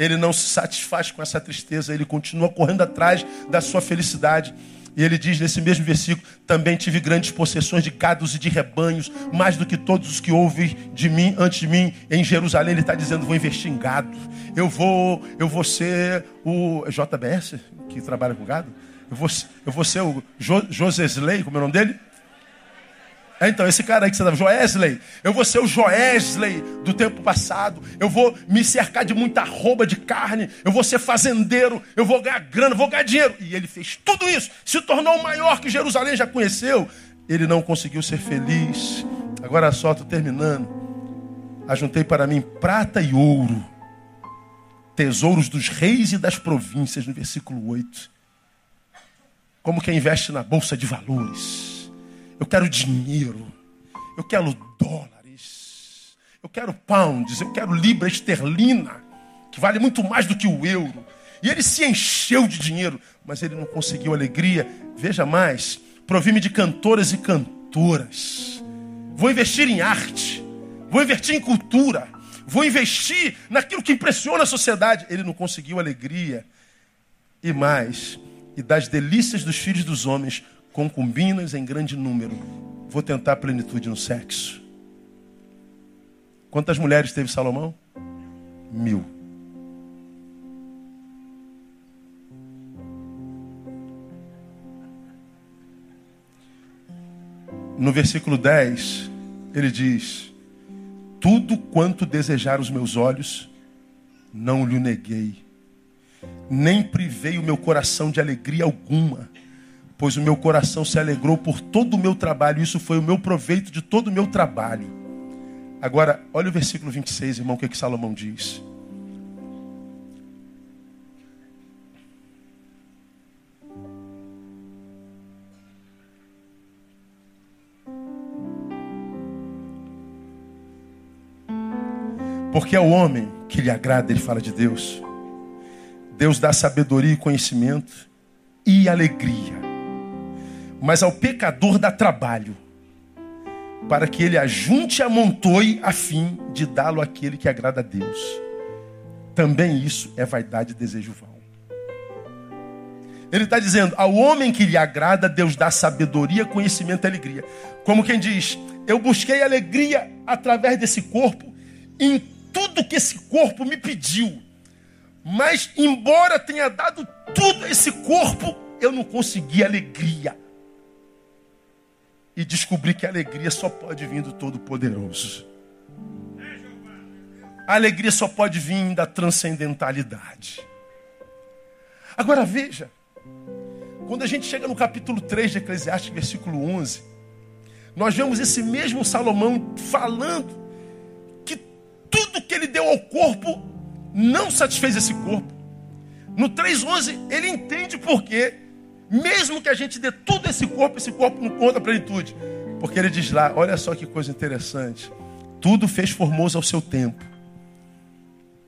Ele não se satisfaz com essa tristeza, ele continua correndo atrás da sua felicidade. E ele diz nesse mesmo versículo: Também tive grandes possessões de gados e de rebanhos, mais do que todos os que ouvem de mim antes de mim em Jerusalém. Ele está dizendo: Vou investir em gado. Eu vou, eu vou ser o JBS, que trabalha com gado. Eu vou, eu vou ser o jo, Josesley, como é o nome dele? É, então, esse cara aí que você estava, Joesley, eu vou ser o Joesley do tempo passado, eu vou me cercar de muita roupa de carne, eu vou ser fazendeiro, eu vou ganhar grana, vou ganhar dinheiro. E ele fez tudo isso, se tornou o maior que Jerusalém já conheceu. Ele não conseguiu ser feliz. Agora só, estou terminando. Ajuntei para mim prata e ouro, tesouros dos reis e das províncias, no versículo 8. Como quem investe na bolsa de valores eu quero dinheiro. Eu quero dólares. Eu quero pounds. Eu quero libra esterlina, que vale muito mais do que o euro. E ele se encheu de dinheiro, mas ele não conseguiu alegria. Veja mais: provi-me de cantoras e cantoras. Vou investir em arte. Vou investir em cultura. Vou investir naquilo que impressiona a sociedade. Ele não conseguiu alegria. E mais, e das delícias dos filhos dos homens concubinas em grande número. Vou tentar plenitude no sexo. Quantas mulheres teve Salomão? Mil. No versículo 10, ele diz: Tudo quanto desejar os meus olhos, não lhe neguei, nem privei o meu coração de alegria alguma pois o meu coração se alegrou por todo o meu trabalho, isso foi o meu proveito de todo o meu trabalho. Agora, olha o versículo 26, irmão, o que, é que Salomão diz. Porque é o homem que lhe agrada, ele fala de Deus. Deus dá sabedoria e conhecimento e alegria mas ao pecador dá trabalho, para que ele ajunte e amontoe a fim de dá-lo àquele que agrada a Deus. Também isso é vaidade e desejo vão. Ele está dizendo: ao homem que lhe agrada, Deus dá sabedoria, conhecimento e alegria. Como quem diz: eu busquei alegria através desse corpo, em tudo que esse corpo me pediu. Mas, embora tenha dado tudo a esse corpo, eu não consegui alegria e descobri que a alegria só pode vir do Todo-Poderoso. A alegria só pode vir da transcendentalidade. Agora veja, quando a gente chega no capítulo 3 de Eclesiastes, versículo 11, nós vemos esse mesmo Salomão falando que tudo que ele deu ao corpo não satisfez esse corpo. No 3,11 ele entende por quê mesmo que a gente dê tudo esse corpo, esse corpo não conta a plenitude. Porque ele diz lá, olha só que coisa interessante. Tudo fez formoso ao seu tempo.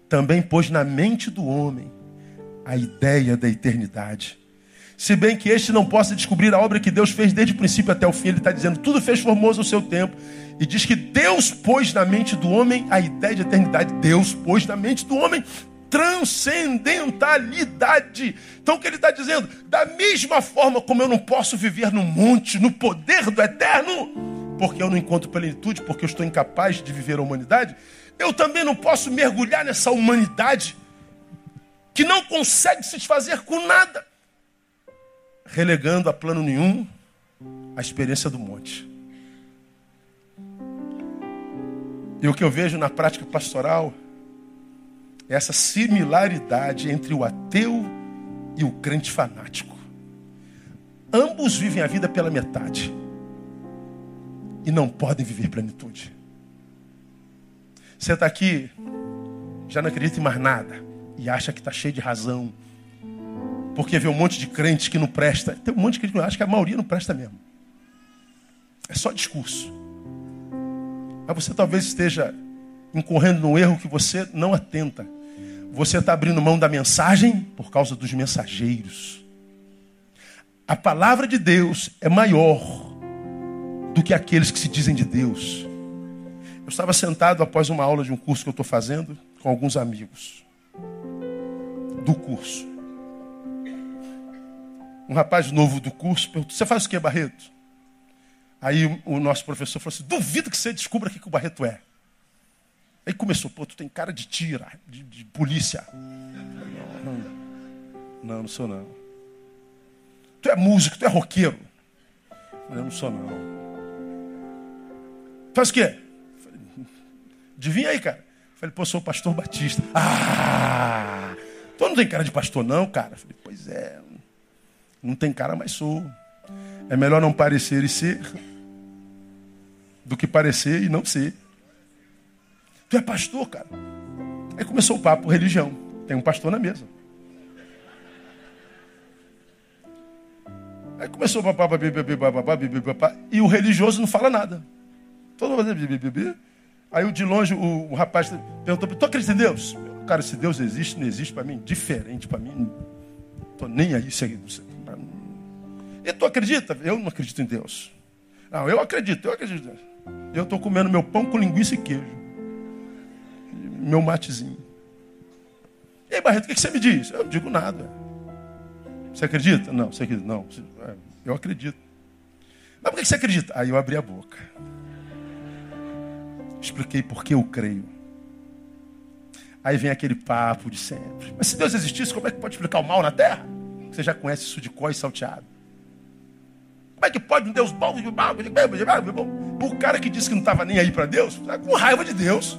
Também pôs na mente do homem a ideia da eternidade. Se bem que este não possa descobrir a obra que Deus fez desde o princípio até o fim, ele está dizendo, tudo fez formoso ao seu tempo. E diz que Deus pôs na mente do homem a ideia de eternidade. Deus pôs na mente do homem transcendentalidade. Então o que ele está dizendo? Da mesma forma como eu não posso viver no monte, no poder do eterno, porque eu não encontro plenitude, porque eu estou incapaz de viver a humanidade, eu também não posso mergulhar nessa humanidade que não consegue se desfazer com nada, relegando a plano nenhum a experiência do monte. E o que eu vejo na prática pastoral essa similaridade entre o ateu e o crente fanático. Ambos vivem a vida pela metade e não podem viver plenitude. Você está aqui, já não acredita em mais nada e acha que está cheio de razão. Porque vê um monte de crente que não presta. Tem um monte de crente que acha que a maioria não presta mesmo. É só discurso. Mas você talvez esteja incorrendo num erro que você não atenta. Você está abrindo mão da mensagem por causa dos mensageiros. A palavra de Deus é maior do que aqueles que se dizem de Deus. Eu estava sentado após uma aula de um curso que eu estou fazendo com alguns amigos do curso. Um rapaz novo do curso perguntou: Você faz o que, Barreto? Aí o nosso professor falou assim: Duvido que você descubra o que o Barreto é. Aí começou: Pô, tu tem cara de tira, de, de polícia. Não, não, não sou não. Tu é músico, tu é roqueiro. Eu não sou não. Faz o quê? Adivinha aí, cara. Falei, pô, sou o pastor Batista. Ah! Tu não tem cara de pastor, não, cara? Falei, pois é. Não tem cara, mas sou. É melhor não parecer e ser do que parecer e não ser. Tu é pastor, cara. Aí começou o papo religião. Tem um pastor na mesa. Aí começou o papá, e o religioso não fala nada. Todo mundo fazendo Aí de longe o, rapaz perguntou: Tu acredita em Deus? Cara, se Deus existe, não existe para mim, diferente para mim. Tô nem aí. Aí e tu acredita? Eu não acredito em Deus. Não, eu acredito, eu acredito. Eu estou comendo meu pão com linguiça e queijo. Meu matezinho. E aí, Barreto, o que você me diz? Eu não digo nada. Você acredita? Não, você acredita? Não, é, eu acredito. Mas por que você acredita? Aí eu abri a boca. Expliquei por que eu creio. Aí vem aquele papo de sempre. Mas se Deus existisse, como é que pode explicar o mal na terra? Você já conhece isso de có e salteado. Como é que pode um Deus bom? O cara que disse que não estava nem aí para Deus, tá com raiva de Deus.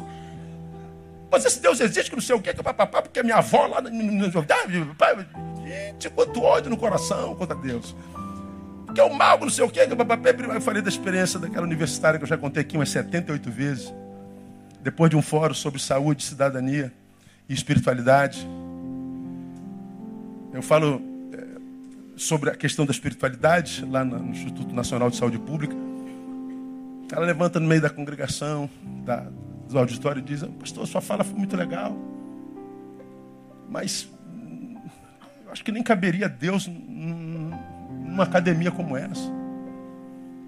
Mas esse Deus existe, que não sei o que, que papapá, porque minha avó lá. Gente, quanto ódio no coração contra Deus. Que é o mal, não sei o que. Eu falei da experiência daquela universitária que eu já contei aqui umas 78 vezes. Depois de um fórum sobre saúde, cidadania e espiritualidade. Eu falo é, sobre a questão da espiritualidade lá no Instituto Nacional de Saúde Pública. Ela levanta no meio da congregação, da, do auditório e diz: Pastor, sua fala foi muito legal, mas hum, acho que nem caberia Deus numa academia como essa.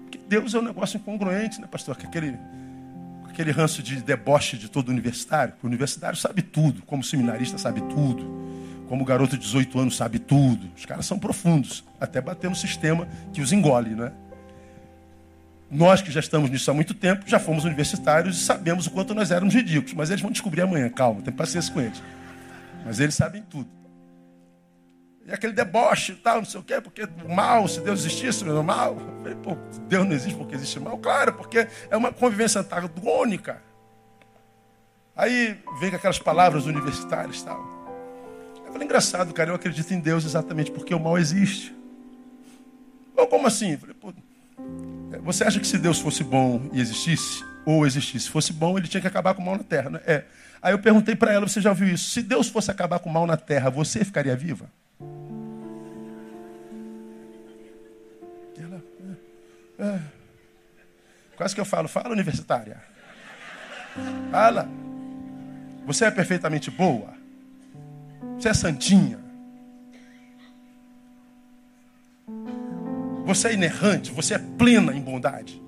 Porque Deus é um negócio incongruente, né, pastor? Que aquele, aquele ranço de deboche de todo universitário. O universitário sabe tudo, como seminarista sabe tudo, como garoto de 18 anos sabe tudo. Os caras são profundos, até bater no sistema que os engole, né? Nós que já estamos nisso há muito tempo, já fomos universitários e sabemos o quanto nós éramos ridículos. Mas eles vão descobrir amanhã, calma, tem paciência com eles. Mas eles sabem tudo. E aquele deboche e tal, não sei o quê, porque o mal, se Deus existisse, não é mal. Eu falei, pô, Deus não existe porque existe mal? Claro, porque é uma convivência antagônica. Aí vem aquelas palavras universitárias e tal. Eu falei, engraçado, cara, eu acredito em Deus exatamente porque o mal existe. Ou como assim? Eu falei, pô, você acha que se Deus fosse bom e existisse, ou existisse, fosse bom, ele tinha que acabar com o mal na terra, né? É. Aí eu perguntei para ela, você já ouviu isso? Se Deus fosse acabar com o mal na terra, você ficaria viva? Ela, é, é. Quase que eu falo, fala universitária. Fala. Você é perfeitamente boa. Você é santinha. Você é inerrante, você é plena em bondade.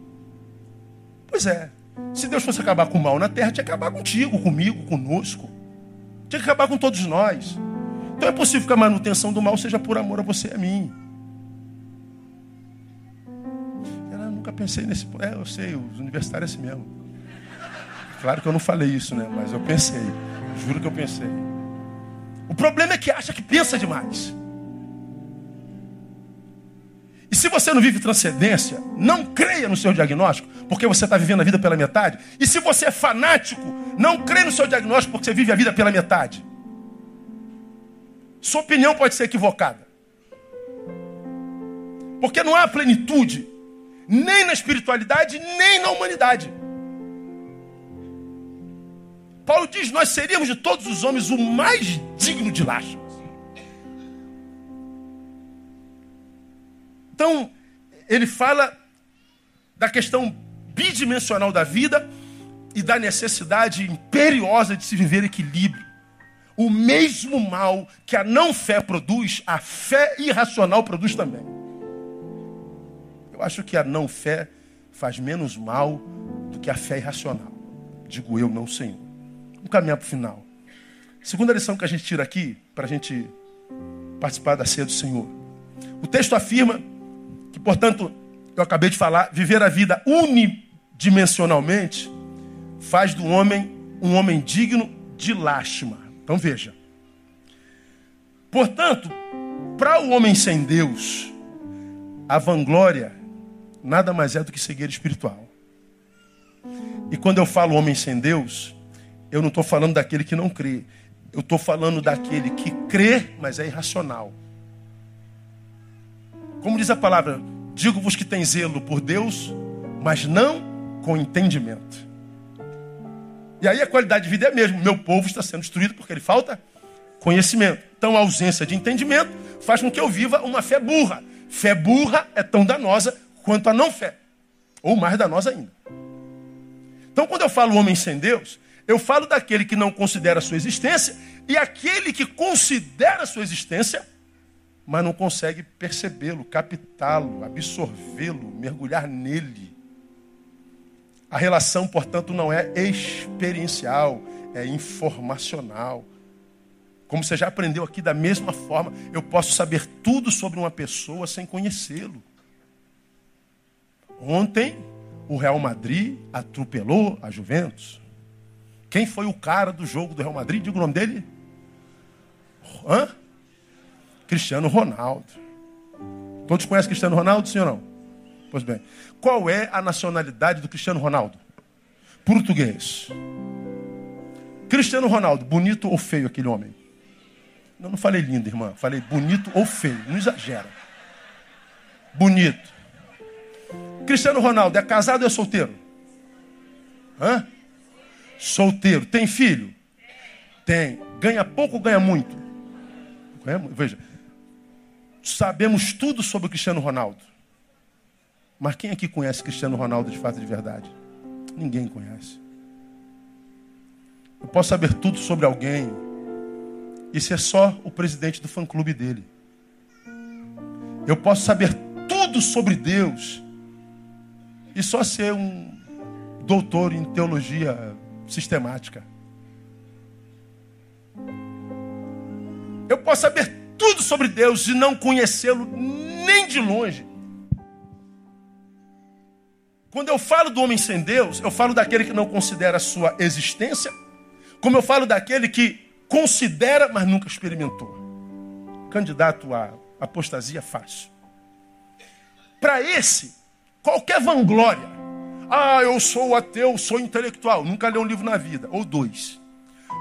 Pois é. Se Deus fosse acabar com o mal na terra, tinha que acabar contigo, comigo, conosco. Tinha que acabar com todos nós. Então é possível que a manutenção do mal seja por amor a você e a mim. Eu nunca pensei nesse. É, eu sei, os universitários é assim mesmo. Claro que eu não falei isso, né? Mas eu pensei. Juro que eu pensei. O problema é que acha que pensa demais. E se você não vive transcendência, não creia no seu diagnóstico, porque você está vivendo a vida pela metade. E se você é fanático, não creia no seu diagnóstico, porque você vive a vida pela metade. Sua opinião pode ser equivocada. Porque não há plenitude, nem na espiritualidade, nem na humanidade. Paulo diz: Nós seríamos de todos os homens o mais digno de lástima. Então, ele fala da questão bidimensional da vida e da necessidade imperiosa de se viver equilíbrio. O mesmo mal que a não fé produz, a fé irracional produz também. Eu acho que a não fé faz menos mal do que a fé irracional. Digo eu, não Senhor. Vamos caminhar para o final. Segunda lição que a gente tira aqui, para a gente participar da ceia do Senhor. O texto afirma que, portanto, eu acabei de falar, viver a vida unidimensionalmente faz do homem um homem digno de lástima. Então veja. Portanto, para o homem sem Deus, a vanglória nada mais é do que cegueira espiritual. E quando eu falo homem sem Deus, eu não estou falando daquele que não crê. Eu estou falando daquele que crê, mas é irracional. Como diz a palavra, digo-vos que tem zelo por Deus, mas não com entendimento. E aí a qualidade de vida é a mesma. Meu povo está sendo destruído porque ele falta conhecimento. Então a ausência de entendimento faz com que eu viva uma fé burra. Fé burra é tão danosa quanto a não fé, ou mais danosa ainda. Então quando eu falo homem sem Deus, eu falo daquele que não considera a sua existência e aquele que considera a sua existência, mas não consegue percebê-lo, captá-lo, absorvê-lo, mergulhar nele. A relação, portanto, não é experiencial, é informacional. Como você já aprendeu aqui, da mesma forma, eu posso saber tudo sobre uma pessoa sem conhecê-lo. Ontem, o Real Madrid atropelou a Juventus. Quem foi o cara do jogo do Real Madrid? Diga o nome dele. Hã? Cristiano Ronaldo. Todos conhecem Cristiano Ronaldo, ou não? Pois bem. Qual é a nacionalidade do Cristiano Ronaldo? Português. Cristiano Ronaldo, bonito ou feio aquele homem? Não, não falei lindo, irmã. Falei bonito ou feio. Não exagera. Bonito. Cristiano Ronaldo é casado ou é solteiro? Hã? Solteiro. Tem filho? Tem. Ganha pouco ou ganha muito? Ganha. Veja. Sabemos tudo sobre o Cristiano Ronaldo. Mas quem aqui conhece Cristiano Ronaldo de fato de verdade? Ninguém conhece. Eu posso saber tudo sobre alguém. E ser só o presidente do fã-clube dele. Eu posso saber tudo sobre Deus. E só ser um doutor em teologia sistemática. Eu posso saber tudo sobre Deus e não conhecê-lo nem de longe. Quando eu falo do homem sem Deus, eu falo daquele que não considera a sua existência, como eu falo daquele que considera, mas nunca experimentou. Candidato à apostasia fácil. Para esse, qualquer vanglória, ah, eu sou ateu, sou intelectual. Nunca leu um livro na vida, ou dois.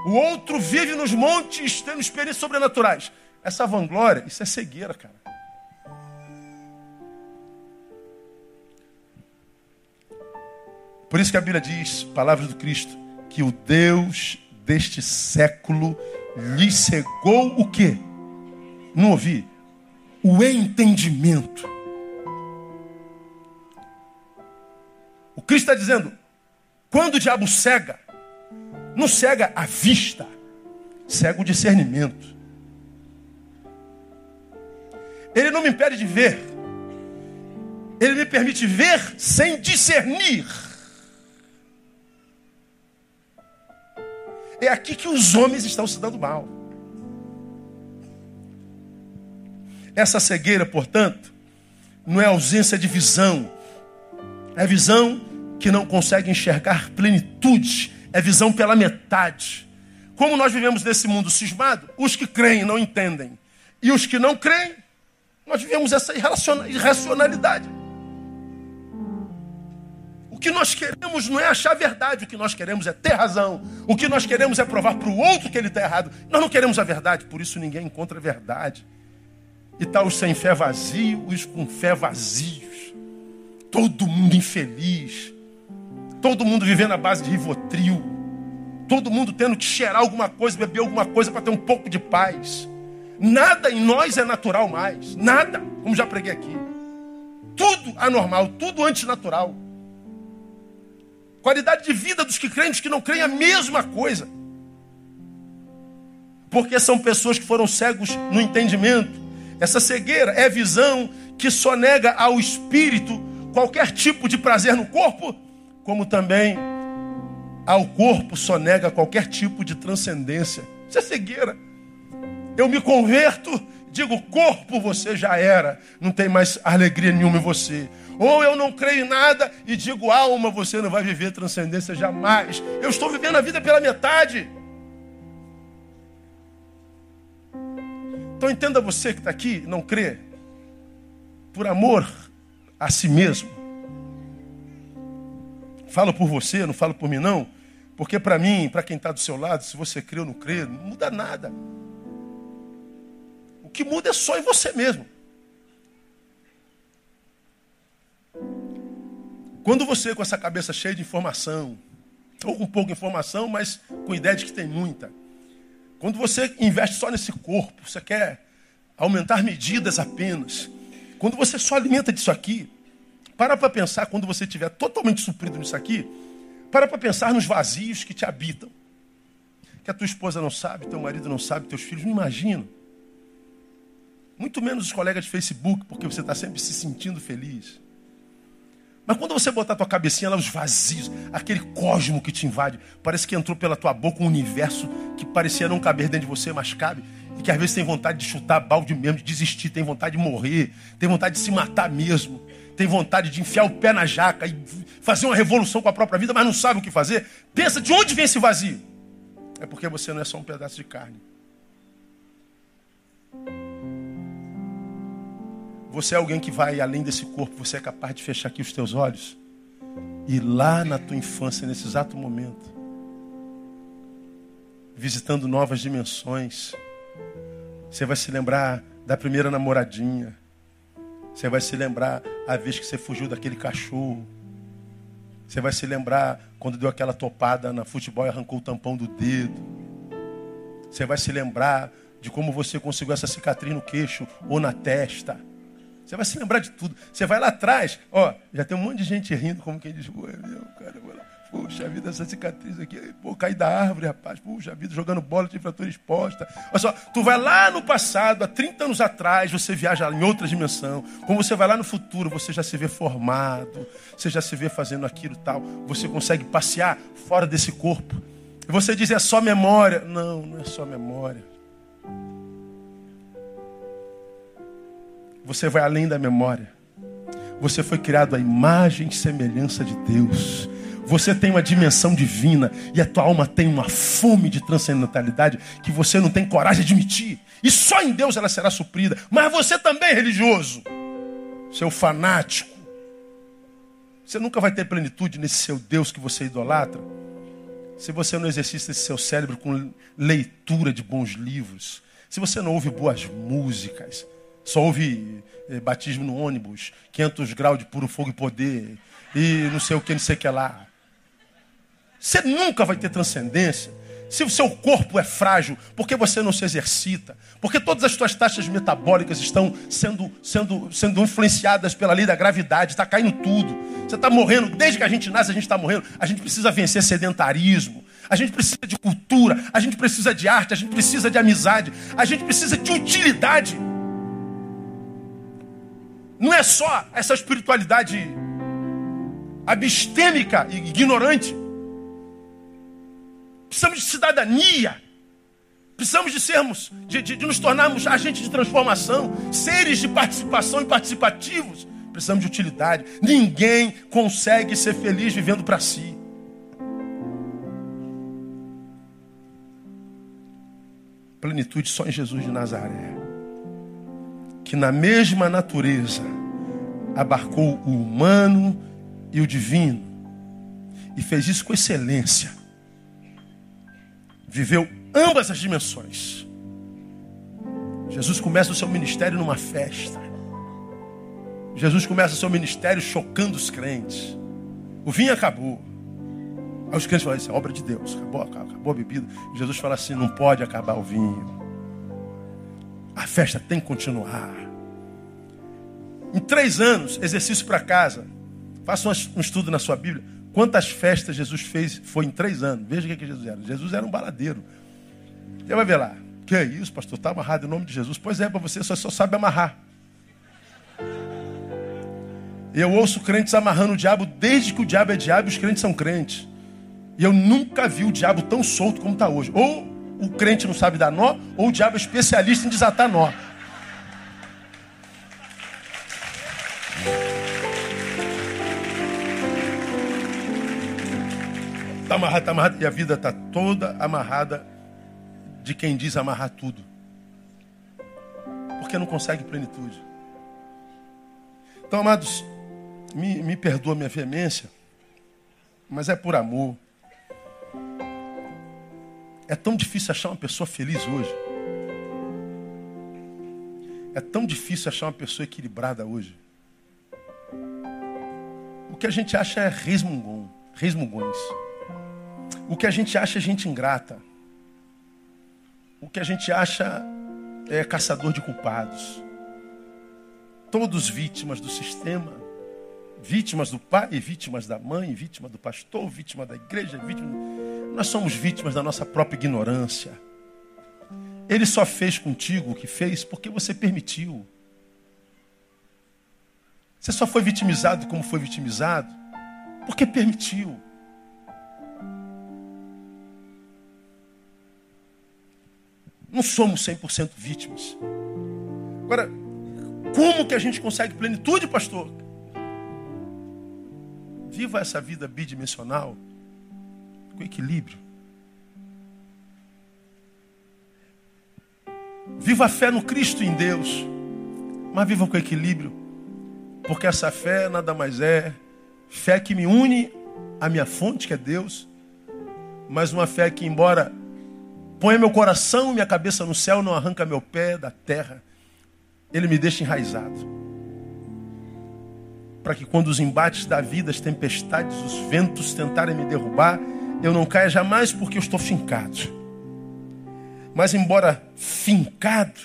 O outro vive nos montes, tendo experiências sobrenaturais. Essa vanglória, isso é cegueira, cara. Por isso que a Bíblia diz, palavras do Cristo, que o Deus deste século lhe cegou o quê? Não ouvi? O entendimento O Cristo está dizendo: quando o diabo cega, não cega a vista, cega o discernimento. Ele não me impede de ver, ele me permite ver sem discernir. É aqui que os homens estão se dando mal. Essa cegueira, portanto, não é ausência de visão, é visão que não consegue enxergar plenitude, é visão pela metade. Como nós vivemos nesse mundo cismado, os que creem não entendem. E os que não creem, nós vivemos essa irracionalidade. O que nós queremos não é achar verdade, o que nós queremos é ter razão. O que nós queremos é provar para o outro que ele está errado. Nós não queremos a verdade, por isso ninguém encontra a verdade. E está os sem fé vazios, os com fé vazios. Todo mundo infeliz Todo mundo vivendo à base de rivotril. Todo mundo tendo que cheirar alguma coisa, beber alguma coisa para ter um pouco de paz. Nada em nós é natural mais. Nada, como já preguei aqui. tudo anormal, tudo antinatural. Qualidade de vida dos que creem, dos que não creem, a mesma coisa. Porque são pessoas que foram cegos no entendimento. Essa cegueira é visão que só nega ao espírito qualquer tipo de prazer no corpo, como também ao corpo só nega qualquer tipo de transcendência. Isso é cegueira. Eu me converto, digo, corpo você já era, não tem mais alegria nenhuma em você. Ou eu não creio em nada e digo, alma, você não vai viver transcendência jamais. Eu estou vivendo a vida pela metade. Então entenda você que está aqui, não crê, por amor a si mesmo. Falo por você, não falo por mim não, porque para mim, para quem está do seu lado, se você crê ou não crê, não muda nada. Que muda é só em você mesmo. Quando você com essa cabeça cheia de informação, ou com pouca informação, mas com ideia de que tem muita, quando você investe só nesse corpo, você quer aumentar medidas apenas. Quando você só alimenta disso aqui, para para pensar quando você estiver totalmente suprido nisso aqui, para para pensar nos vazios que te habitam. Que a tua esposa não sabe, teu marido não sabe, teus filhos não imaginam. Muito menos os colegas de Facebook, porque você está sempre se sentindo feliz. Mas quando você botar a tua cabecinha lá, os vazios, aquele cosmo que te invade, parece que entrou pela tua boca um universo que parecia não caber dentro de você, mas cabe. E que às vezes tem vontade de chutar balde mesmo, de desistir, tem vontade de morrer, tem vontade de se matar mesmo, tem vontade de enfiar o pé na jaca e fazer uma revolução com a própria vida, mas não sabe o que fazer. Pensa de onde vem esse vazio? É porque você não é só um pedaço de carne. Você é alguém que vai além desse corpo, você é capaz de fechar aqui os teus olhos e lá na tua infância, nesse exato momento, visitando novas dimensões, você vai se lembrar da primeira namoradinha, você vai se lembrar a vez que você fugiu daquele cachorro, você vai se lembrar quando deu aquela topada na futebol e arrancou o tampão do dedo. Você vai se lembrar de como você conseguiu essa cicatriz no queixo ou na testa. Você vai se lembrar de tudo. Você vai lá atrás, ó, já tem um monte de gente rindo, como quem diz, meu, cara, Puxa vida, essa cicatriz aqui, pô, caí da árvore, rapaz. Puxa vida, jogando bola, tive fratura exposta. Olha só, tu vai lá no passado, há 30 anos atrás, você viaja em outra dimensão. Como você vai lá no futuro, você já se vê formado, você já se vê fazendo aquilo tal. Você consegue passear fora desse corpo. E você diz, é só memória. Não, não é só memória. Você vai além da memória. Você foi criado à imagem e semelhança de Deus. Você tem uma dimensão divina e a tua alma tem uma fome de transcendentalidade que você não tem coragem de admitir. E só em Deus ela será suprida. Mas você também, religioso, seu fanático, você nunca vai ter plenitude nesse seu Deus que você idolatra se você não exercita esse seu cérebro com leitura de bons livros, se você não ouve boas músicas, só ouve eh, batismo no ônibus, 500 graus de puro fogo e poder, e não sei o que, não sei o que lá. Você nunca vai ter transcendência se o seu corpo é frágil, porque você não se exercita, porque todas as suas taxas metabólicas estão sendo, sendo, sendo influenciadas pela lei da gravidade, está caindo tudo. Você está morrendo, desde que a gente nasce, a gente está morrendo. A gente precisa vencer sedentarismo, a gente precisa de cultura, a gente precisa de arte, a gente precisa de amizade, a gente precisa de utilidade. Não é só essa espiritualidade abstêmica e ignorante. Precisamos de cidadania. Precisamos de sermos, de, de, de, nos tornarmos agentes de transformação, seres de participação e participativos. Precisamos de utilidade. Ninguém consegue ser feliz vivendo para si. Plenitude só em Jesus de Nazaré. Que na mesma natureza abarcou o humano e o divino. E fez isso com excelência viveu ambas as dimensões. Jesus começa o seu ministério numa festa. Jesus começa o seu ministério chocando os crentes. O vinho acabou. Aí os crentes falam, isso é obra de Deus. Acabou, acabou a bebida. Jesus fala assim, não pode acabar o vinho. A festa tem que continuar. Em três anos, exercício para casa. Faça um estudo na sua Bíblia. Quantas festas Jesus fez foi em três anos? Veja o que, que Jesus era. Jesus era um baladeiro. Você vai ver lá. Que é isso, pastor? Está amarrado em nome de Jesus. Pois é, para você só, só sabe amarrar. Eu ouço crentes amarrando o diabo desde que o diabo é diabo e os crentes são crentes. E eu nunca vi o diabo tão solto como está hoje. Ou o crente não sabe dar nó, ou o diabo é especialista em desatar nó. Está amarrado, está amarrado. E a vida está toda amarrada de quem diz amarrar tudo. Porque não consegue plenitude. Então, amados, me, me perdoa minha veemência, mas é por amor. É tão difícil achar uma pessoa feliz hoje. É tão difícil achar uma pessoa equilibrada hoje. O que a gente acha é resmungão, resmungões. O que a gente acha é gente ingrata. O que a gente acha é caçador de culpados. Todos vítimas do sistema, vítimas do pai, vítimas da mãe, vítima do pastor, vítima da igreja, vítima... nós somos vítimas da nossa própria ignorância. Ele só fez contigo o que fez porque você permitiu. Você só foi vitimizado como foi vitimizado porque permitiu. Não somos 100% vítimas. Agora, como que a gente consegue plenitude, pastor? Viva essa vida bidimensional com equilíbrio. Viva a fé no Cristo em Deus, mas viva com equilíbrio, porque essa fé nada mais é fé que me une à minha fonte, que é Deus, mas uma fé que, embora ponha meu coração e minha cabeça no céu, não arranca meu pé da terra, ele me deixa enraizado. Para que quando os embates da vida, as tempestades, os ventos tentarem me derrubar, eu não caia jamais porque eu estou fincado. Mas embora fincado,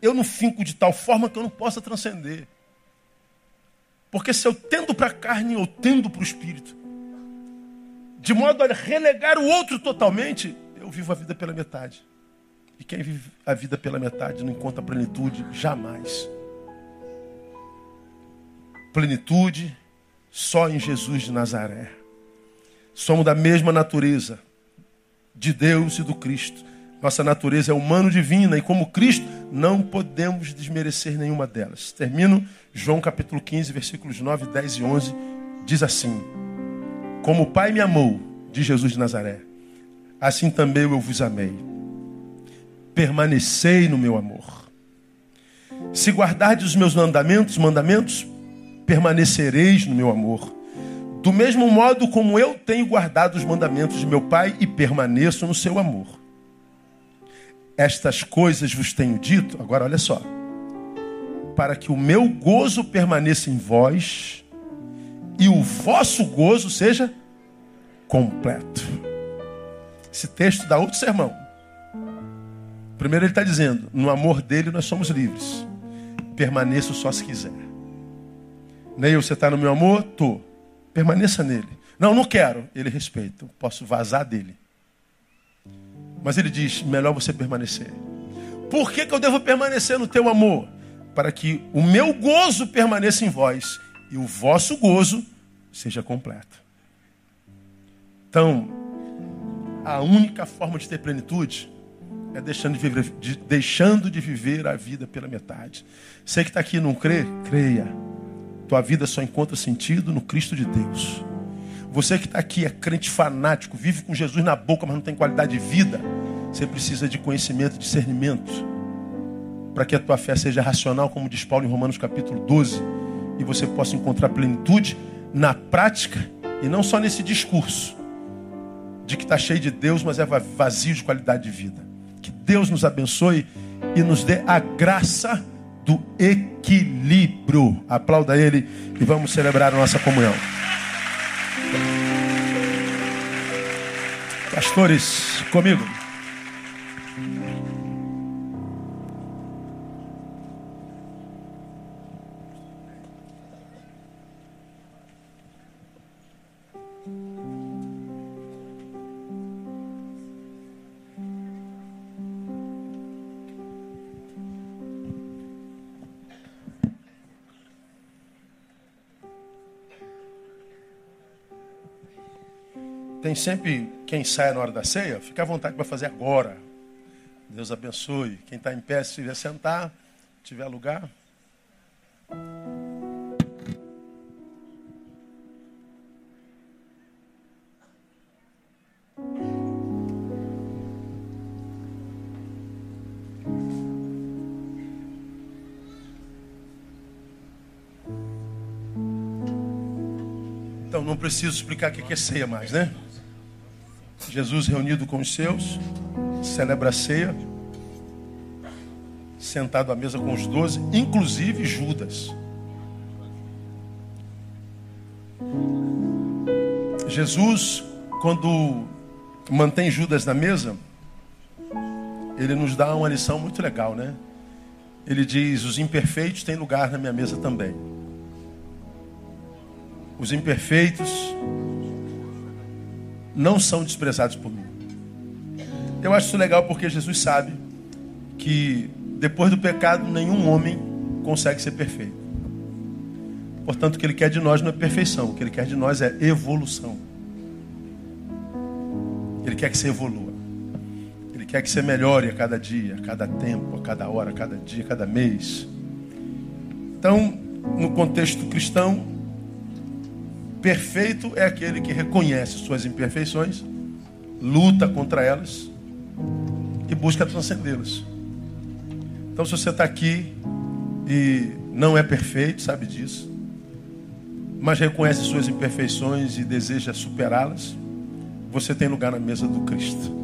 eu não finco de tal forma que eu não possa transcender. Porque se eu tendo para a carne, eu tendo para o espírito. De modo a relegar o outro totalmente, eu vivo a vida pela metade. E quem vive a vida pela metade não encontra plenitude jamais. Plenitude só em Jesus de Nazaré. Somos da mesma natureza de Deus e do Cristo. Nossa natureza é humano-divina e, como Cristo, não podemos desmerecer nenhuma delas. Termino João capítulo 15, versículos 9, 10 e 11. Diz assim: Como o Pai me amou, de Jesus de Nazaré, assim também eu vos amei. Permanecei no meu amor. Se guardardes os meus mandamentos, mandamentos, permanecereis no meu amor. Do mesmo modo como eu tenho guardado os mandamentos de meu Pai e permaneço no seu amor. Estas coisas vos tenho dito, agora olha só, para que o meu gozo permaneça em vós e o vosso gozo seja completo. Esse texto dá outro sermão. Primeiro ele está dizendo: no amor dele nós somos livres. Permaneça só se quiser. Neil, você está no meu amor? Tô. Permaneça nele. Não, não quero. Ele respeita. Posso vazar dele. Mas ele diz: melhor você permanecer. Por que, que eu devo permanecer no teu amor? Para que o meu gozo permaneça em vós e o vosso gozo seja completo. Então, a única forma de ter plenitude é deixando de viver, de, deixando de viver a vida pela metade. Você que está aqui e não crê, creia. Tua vida só encontra sentido no Cristo de Deus. Você que está aqui é crente fanático, vive com Jesus na boca, mas não tem qualidade de vida. Você precisa de conhecimento e discernimento. Para que a tua fé seja racional, como diz Paulo em Romanos capítulo 12. E você possa encontrar plenitude na prática e não só nesse discurso de que está cheio de Deus, mas é vazio de qualidade de vida. Que Deus nos abençoe e nos dê a graça do equilíbrio. Aplauda Ele e vamos celebrar a nossa comunhão. Pastores, comigo. Tem sempre quem sai na hora da ceia, fica à vontade para fazer agora. Deus abençoe. Quem está em pé, se estiver sentar, tiver lugar. Então não preciso explicar o que é ceia mais, né? Jesus reunido com os seus, celebra a ceia, sentado à mesa com os doze, inclusive Judas. Jesus, quando mantém Judas na mesa, ele nos dá uma lição muito legal, né? Ele diz: Os imperfeitos têm lugar na minha mesa também. Os imperfeitos não são desprezados por mim. Eu acho isso legal porque Jesus sabe que depois do pecado nenhum homem consegue ser perfeito. Portanto, o que ele quer de nós não é perfeição, o que ele quer de nós é evolução. Ele quer que você evolua. Ele quer que você melhore a cada dia, a cada tempo, a cada hora, a cada dia, a cada mês. Então, no contexto cristão, Perfeito é aquele que reconhece suas imperfeições, luta contra elas e busca transcendê-las. Então, se você está aqui e não é perfeito, sabe disso, mas reconhece suas imperfeições e deseja superá-las, você tem lugar na mesa do Cristo.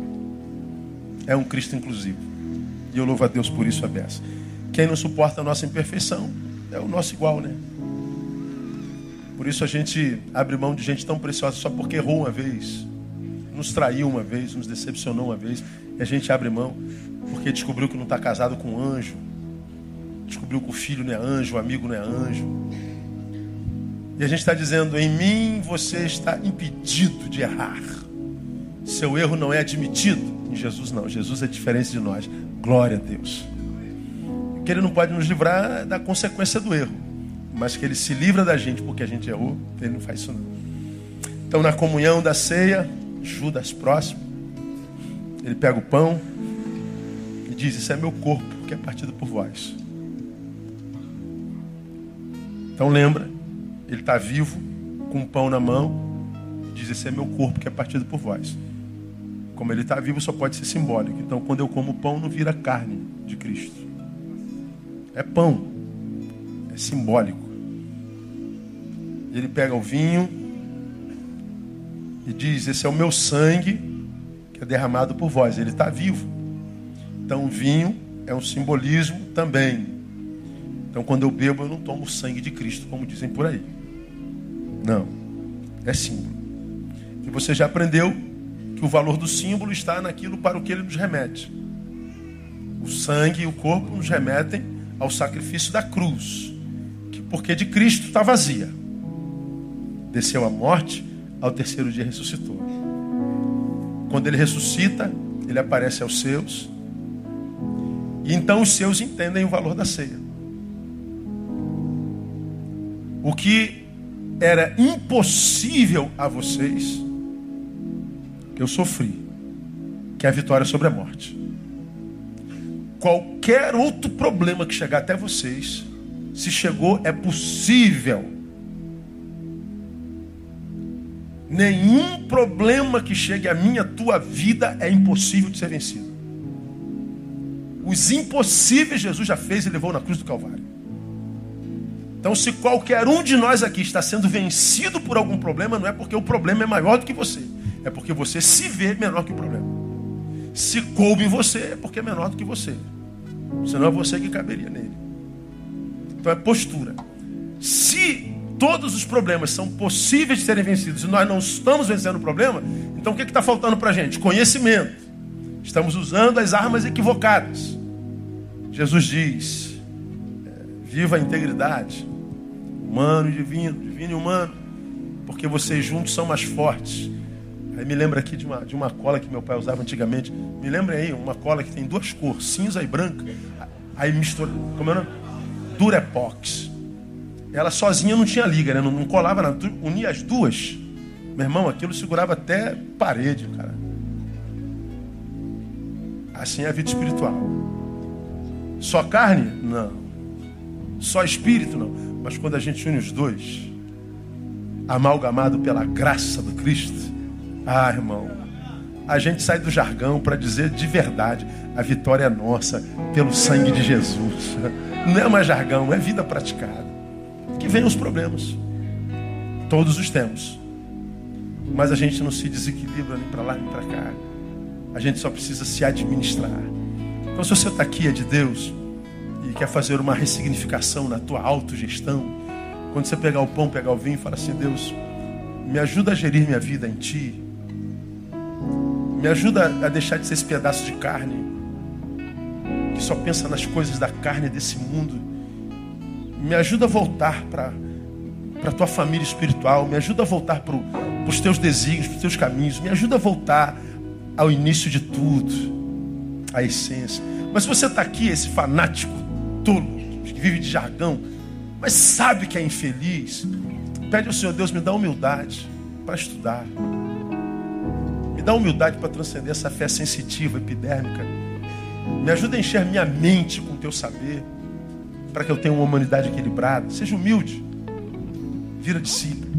É um Cristo inclusivo. E eu louvo a Deus por isso, a. Quem não suporta a nossa imperfeição é o nosso igual, né? Por isso a gente abre mão de gente tão preciosa só porque errou uma vez, nos traiu uma vez, nos decepcionou uma vez. E a gente abre mão porque descobriu que não está casado com um anjo, descobriu que o filho não é anjo, o amigo não é anjo. E a gente está dizendo: em mim você está impedido de errar. Seu erro não é admitido. Em Jesus não. Jesus é diferente de nós. Glória a Deus. Que Ele não pode nos livrar da consequência do erro mas que ele se livra da gente porque a gente errou, ele não faz isso não. Então na comunhão da ceia, Judas próximo, ele pega o pão e diz: Isso é meu corpo que é partido por vós. Então lembra, ele está vivo, com o pão na mão, diz: Esse é meu corpo que é partido por vós. Como ele está vivo, só pode ser simbólico. Então, quando eu como pão, não vira carne de Cristo. É pão. É simbólico. Ele pega o vinho e diz: Esse é o meu sangue que é derramado por vós. Ele está vivo. Então, o vinho é um simbolismo também. Então, quando eu bebo, eu não tomo o sangue de Cristo, como dizem por aí. Não. É símbolo. E você já aprendeu que o valor do símbolo está naquilo para o que ele nos remete. O sangue e o corpo nos remetem ao sacrifício da cruz, que porque de Cristo está vazia desceu à morte, ao terceiro dia ressuscitou. Quando ele ressuscita, ele aparece aos seus. E então os seus entendem o valor da ceia. O que era impossível a vocês, eu sofri, que é a vitória sobre a morte. Qualquer outro problema que chegar até vocês, se chegou, é possível Nenhum problema que chegue à minha tua vida é impossível de ser vencido. Os impossíveis Jesus já fez e levou na cruz do Calvário. Então, se qualquer um de nós aqui está sendo vencido por algum problema, não é porque o problema é maior do que você, é porque você se vê menor que o problema. Se coube em você, é porque é menor do que você. Senão é você que caberia nele. Então é postura. Se todos os problemas são possíveis de serem vencidos e nós não estamos vencendo o problema, então o que está faltando para a gente? Conhecimento. Estamos usando as armas equivocadas. Jesus diz: é, viva a integridade, humano e divino, divino e humano, porque vocês juntos são mais fortes. Aí me lembra aqui de uma, de uma cola que meu pai usava antigamente. Me lembra aí, uma cola que tem duas cores, cinza e branca. Aí mistura, como é o nome? Durepox ela sozinha não tinha liga, né? não, não colava. Unia as duas, Meu irmão, aquilo segurava até parede, cara. Assim é a vida espiritual. Só carne? Não. Só espírito? Não. Mas quando a gente une os dois, amalgamado pela graça do Cristo, ah, irmão, a gente sai do jargão para dizer de verdade: a vitória é nossa pelo sangue de Jesus. Não é mais jargão, é vida praticada. Que vem os problemas. Todos os temos. Mas a gente não se desequilibra nem para lá nem para cá. A gente só precisa se administrar. Então, se você está aqui é de Deus e quer fazer uma ressignificação na tua autogestão, quando você pegar o pão, pegar o vinho, fala assim: Deus, me ajuda a gerir minha vida em Ti. Me ajuda a deixar de ser esse pedaço de carne que só pensa nas coisas da carne desse mundo. Me ajuda a voltar para a tua família espiritual. Me ajuda a voltar para os teus desígnios, para os teus caminhos. Me ajuda a voltar ao início de tudo, à essência. Mas se você está aqui, esse fanático tolo, que vive de jargão, mas sabe que é infeliz, pede ao Senhor Deus, me dá humildade para estudar dá humildade para transcender essa fé sensitiva, epidérmica. Me ajuda a encher minha mente com o teu saber, para que eu tenha uma humanidade equilibrada. Seja humilde, vira discípulo.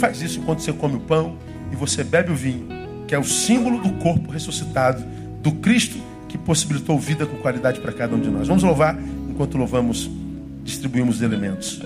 Faz isso enquanto você come o pão e você bebe o vinho, que é o símbolo do corpo ressuscitado do Cristo que possibilitou vida com qualidade para cada um de nós. Vamos louvar enquanto louvamos, distribuímos elementos.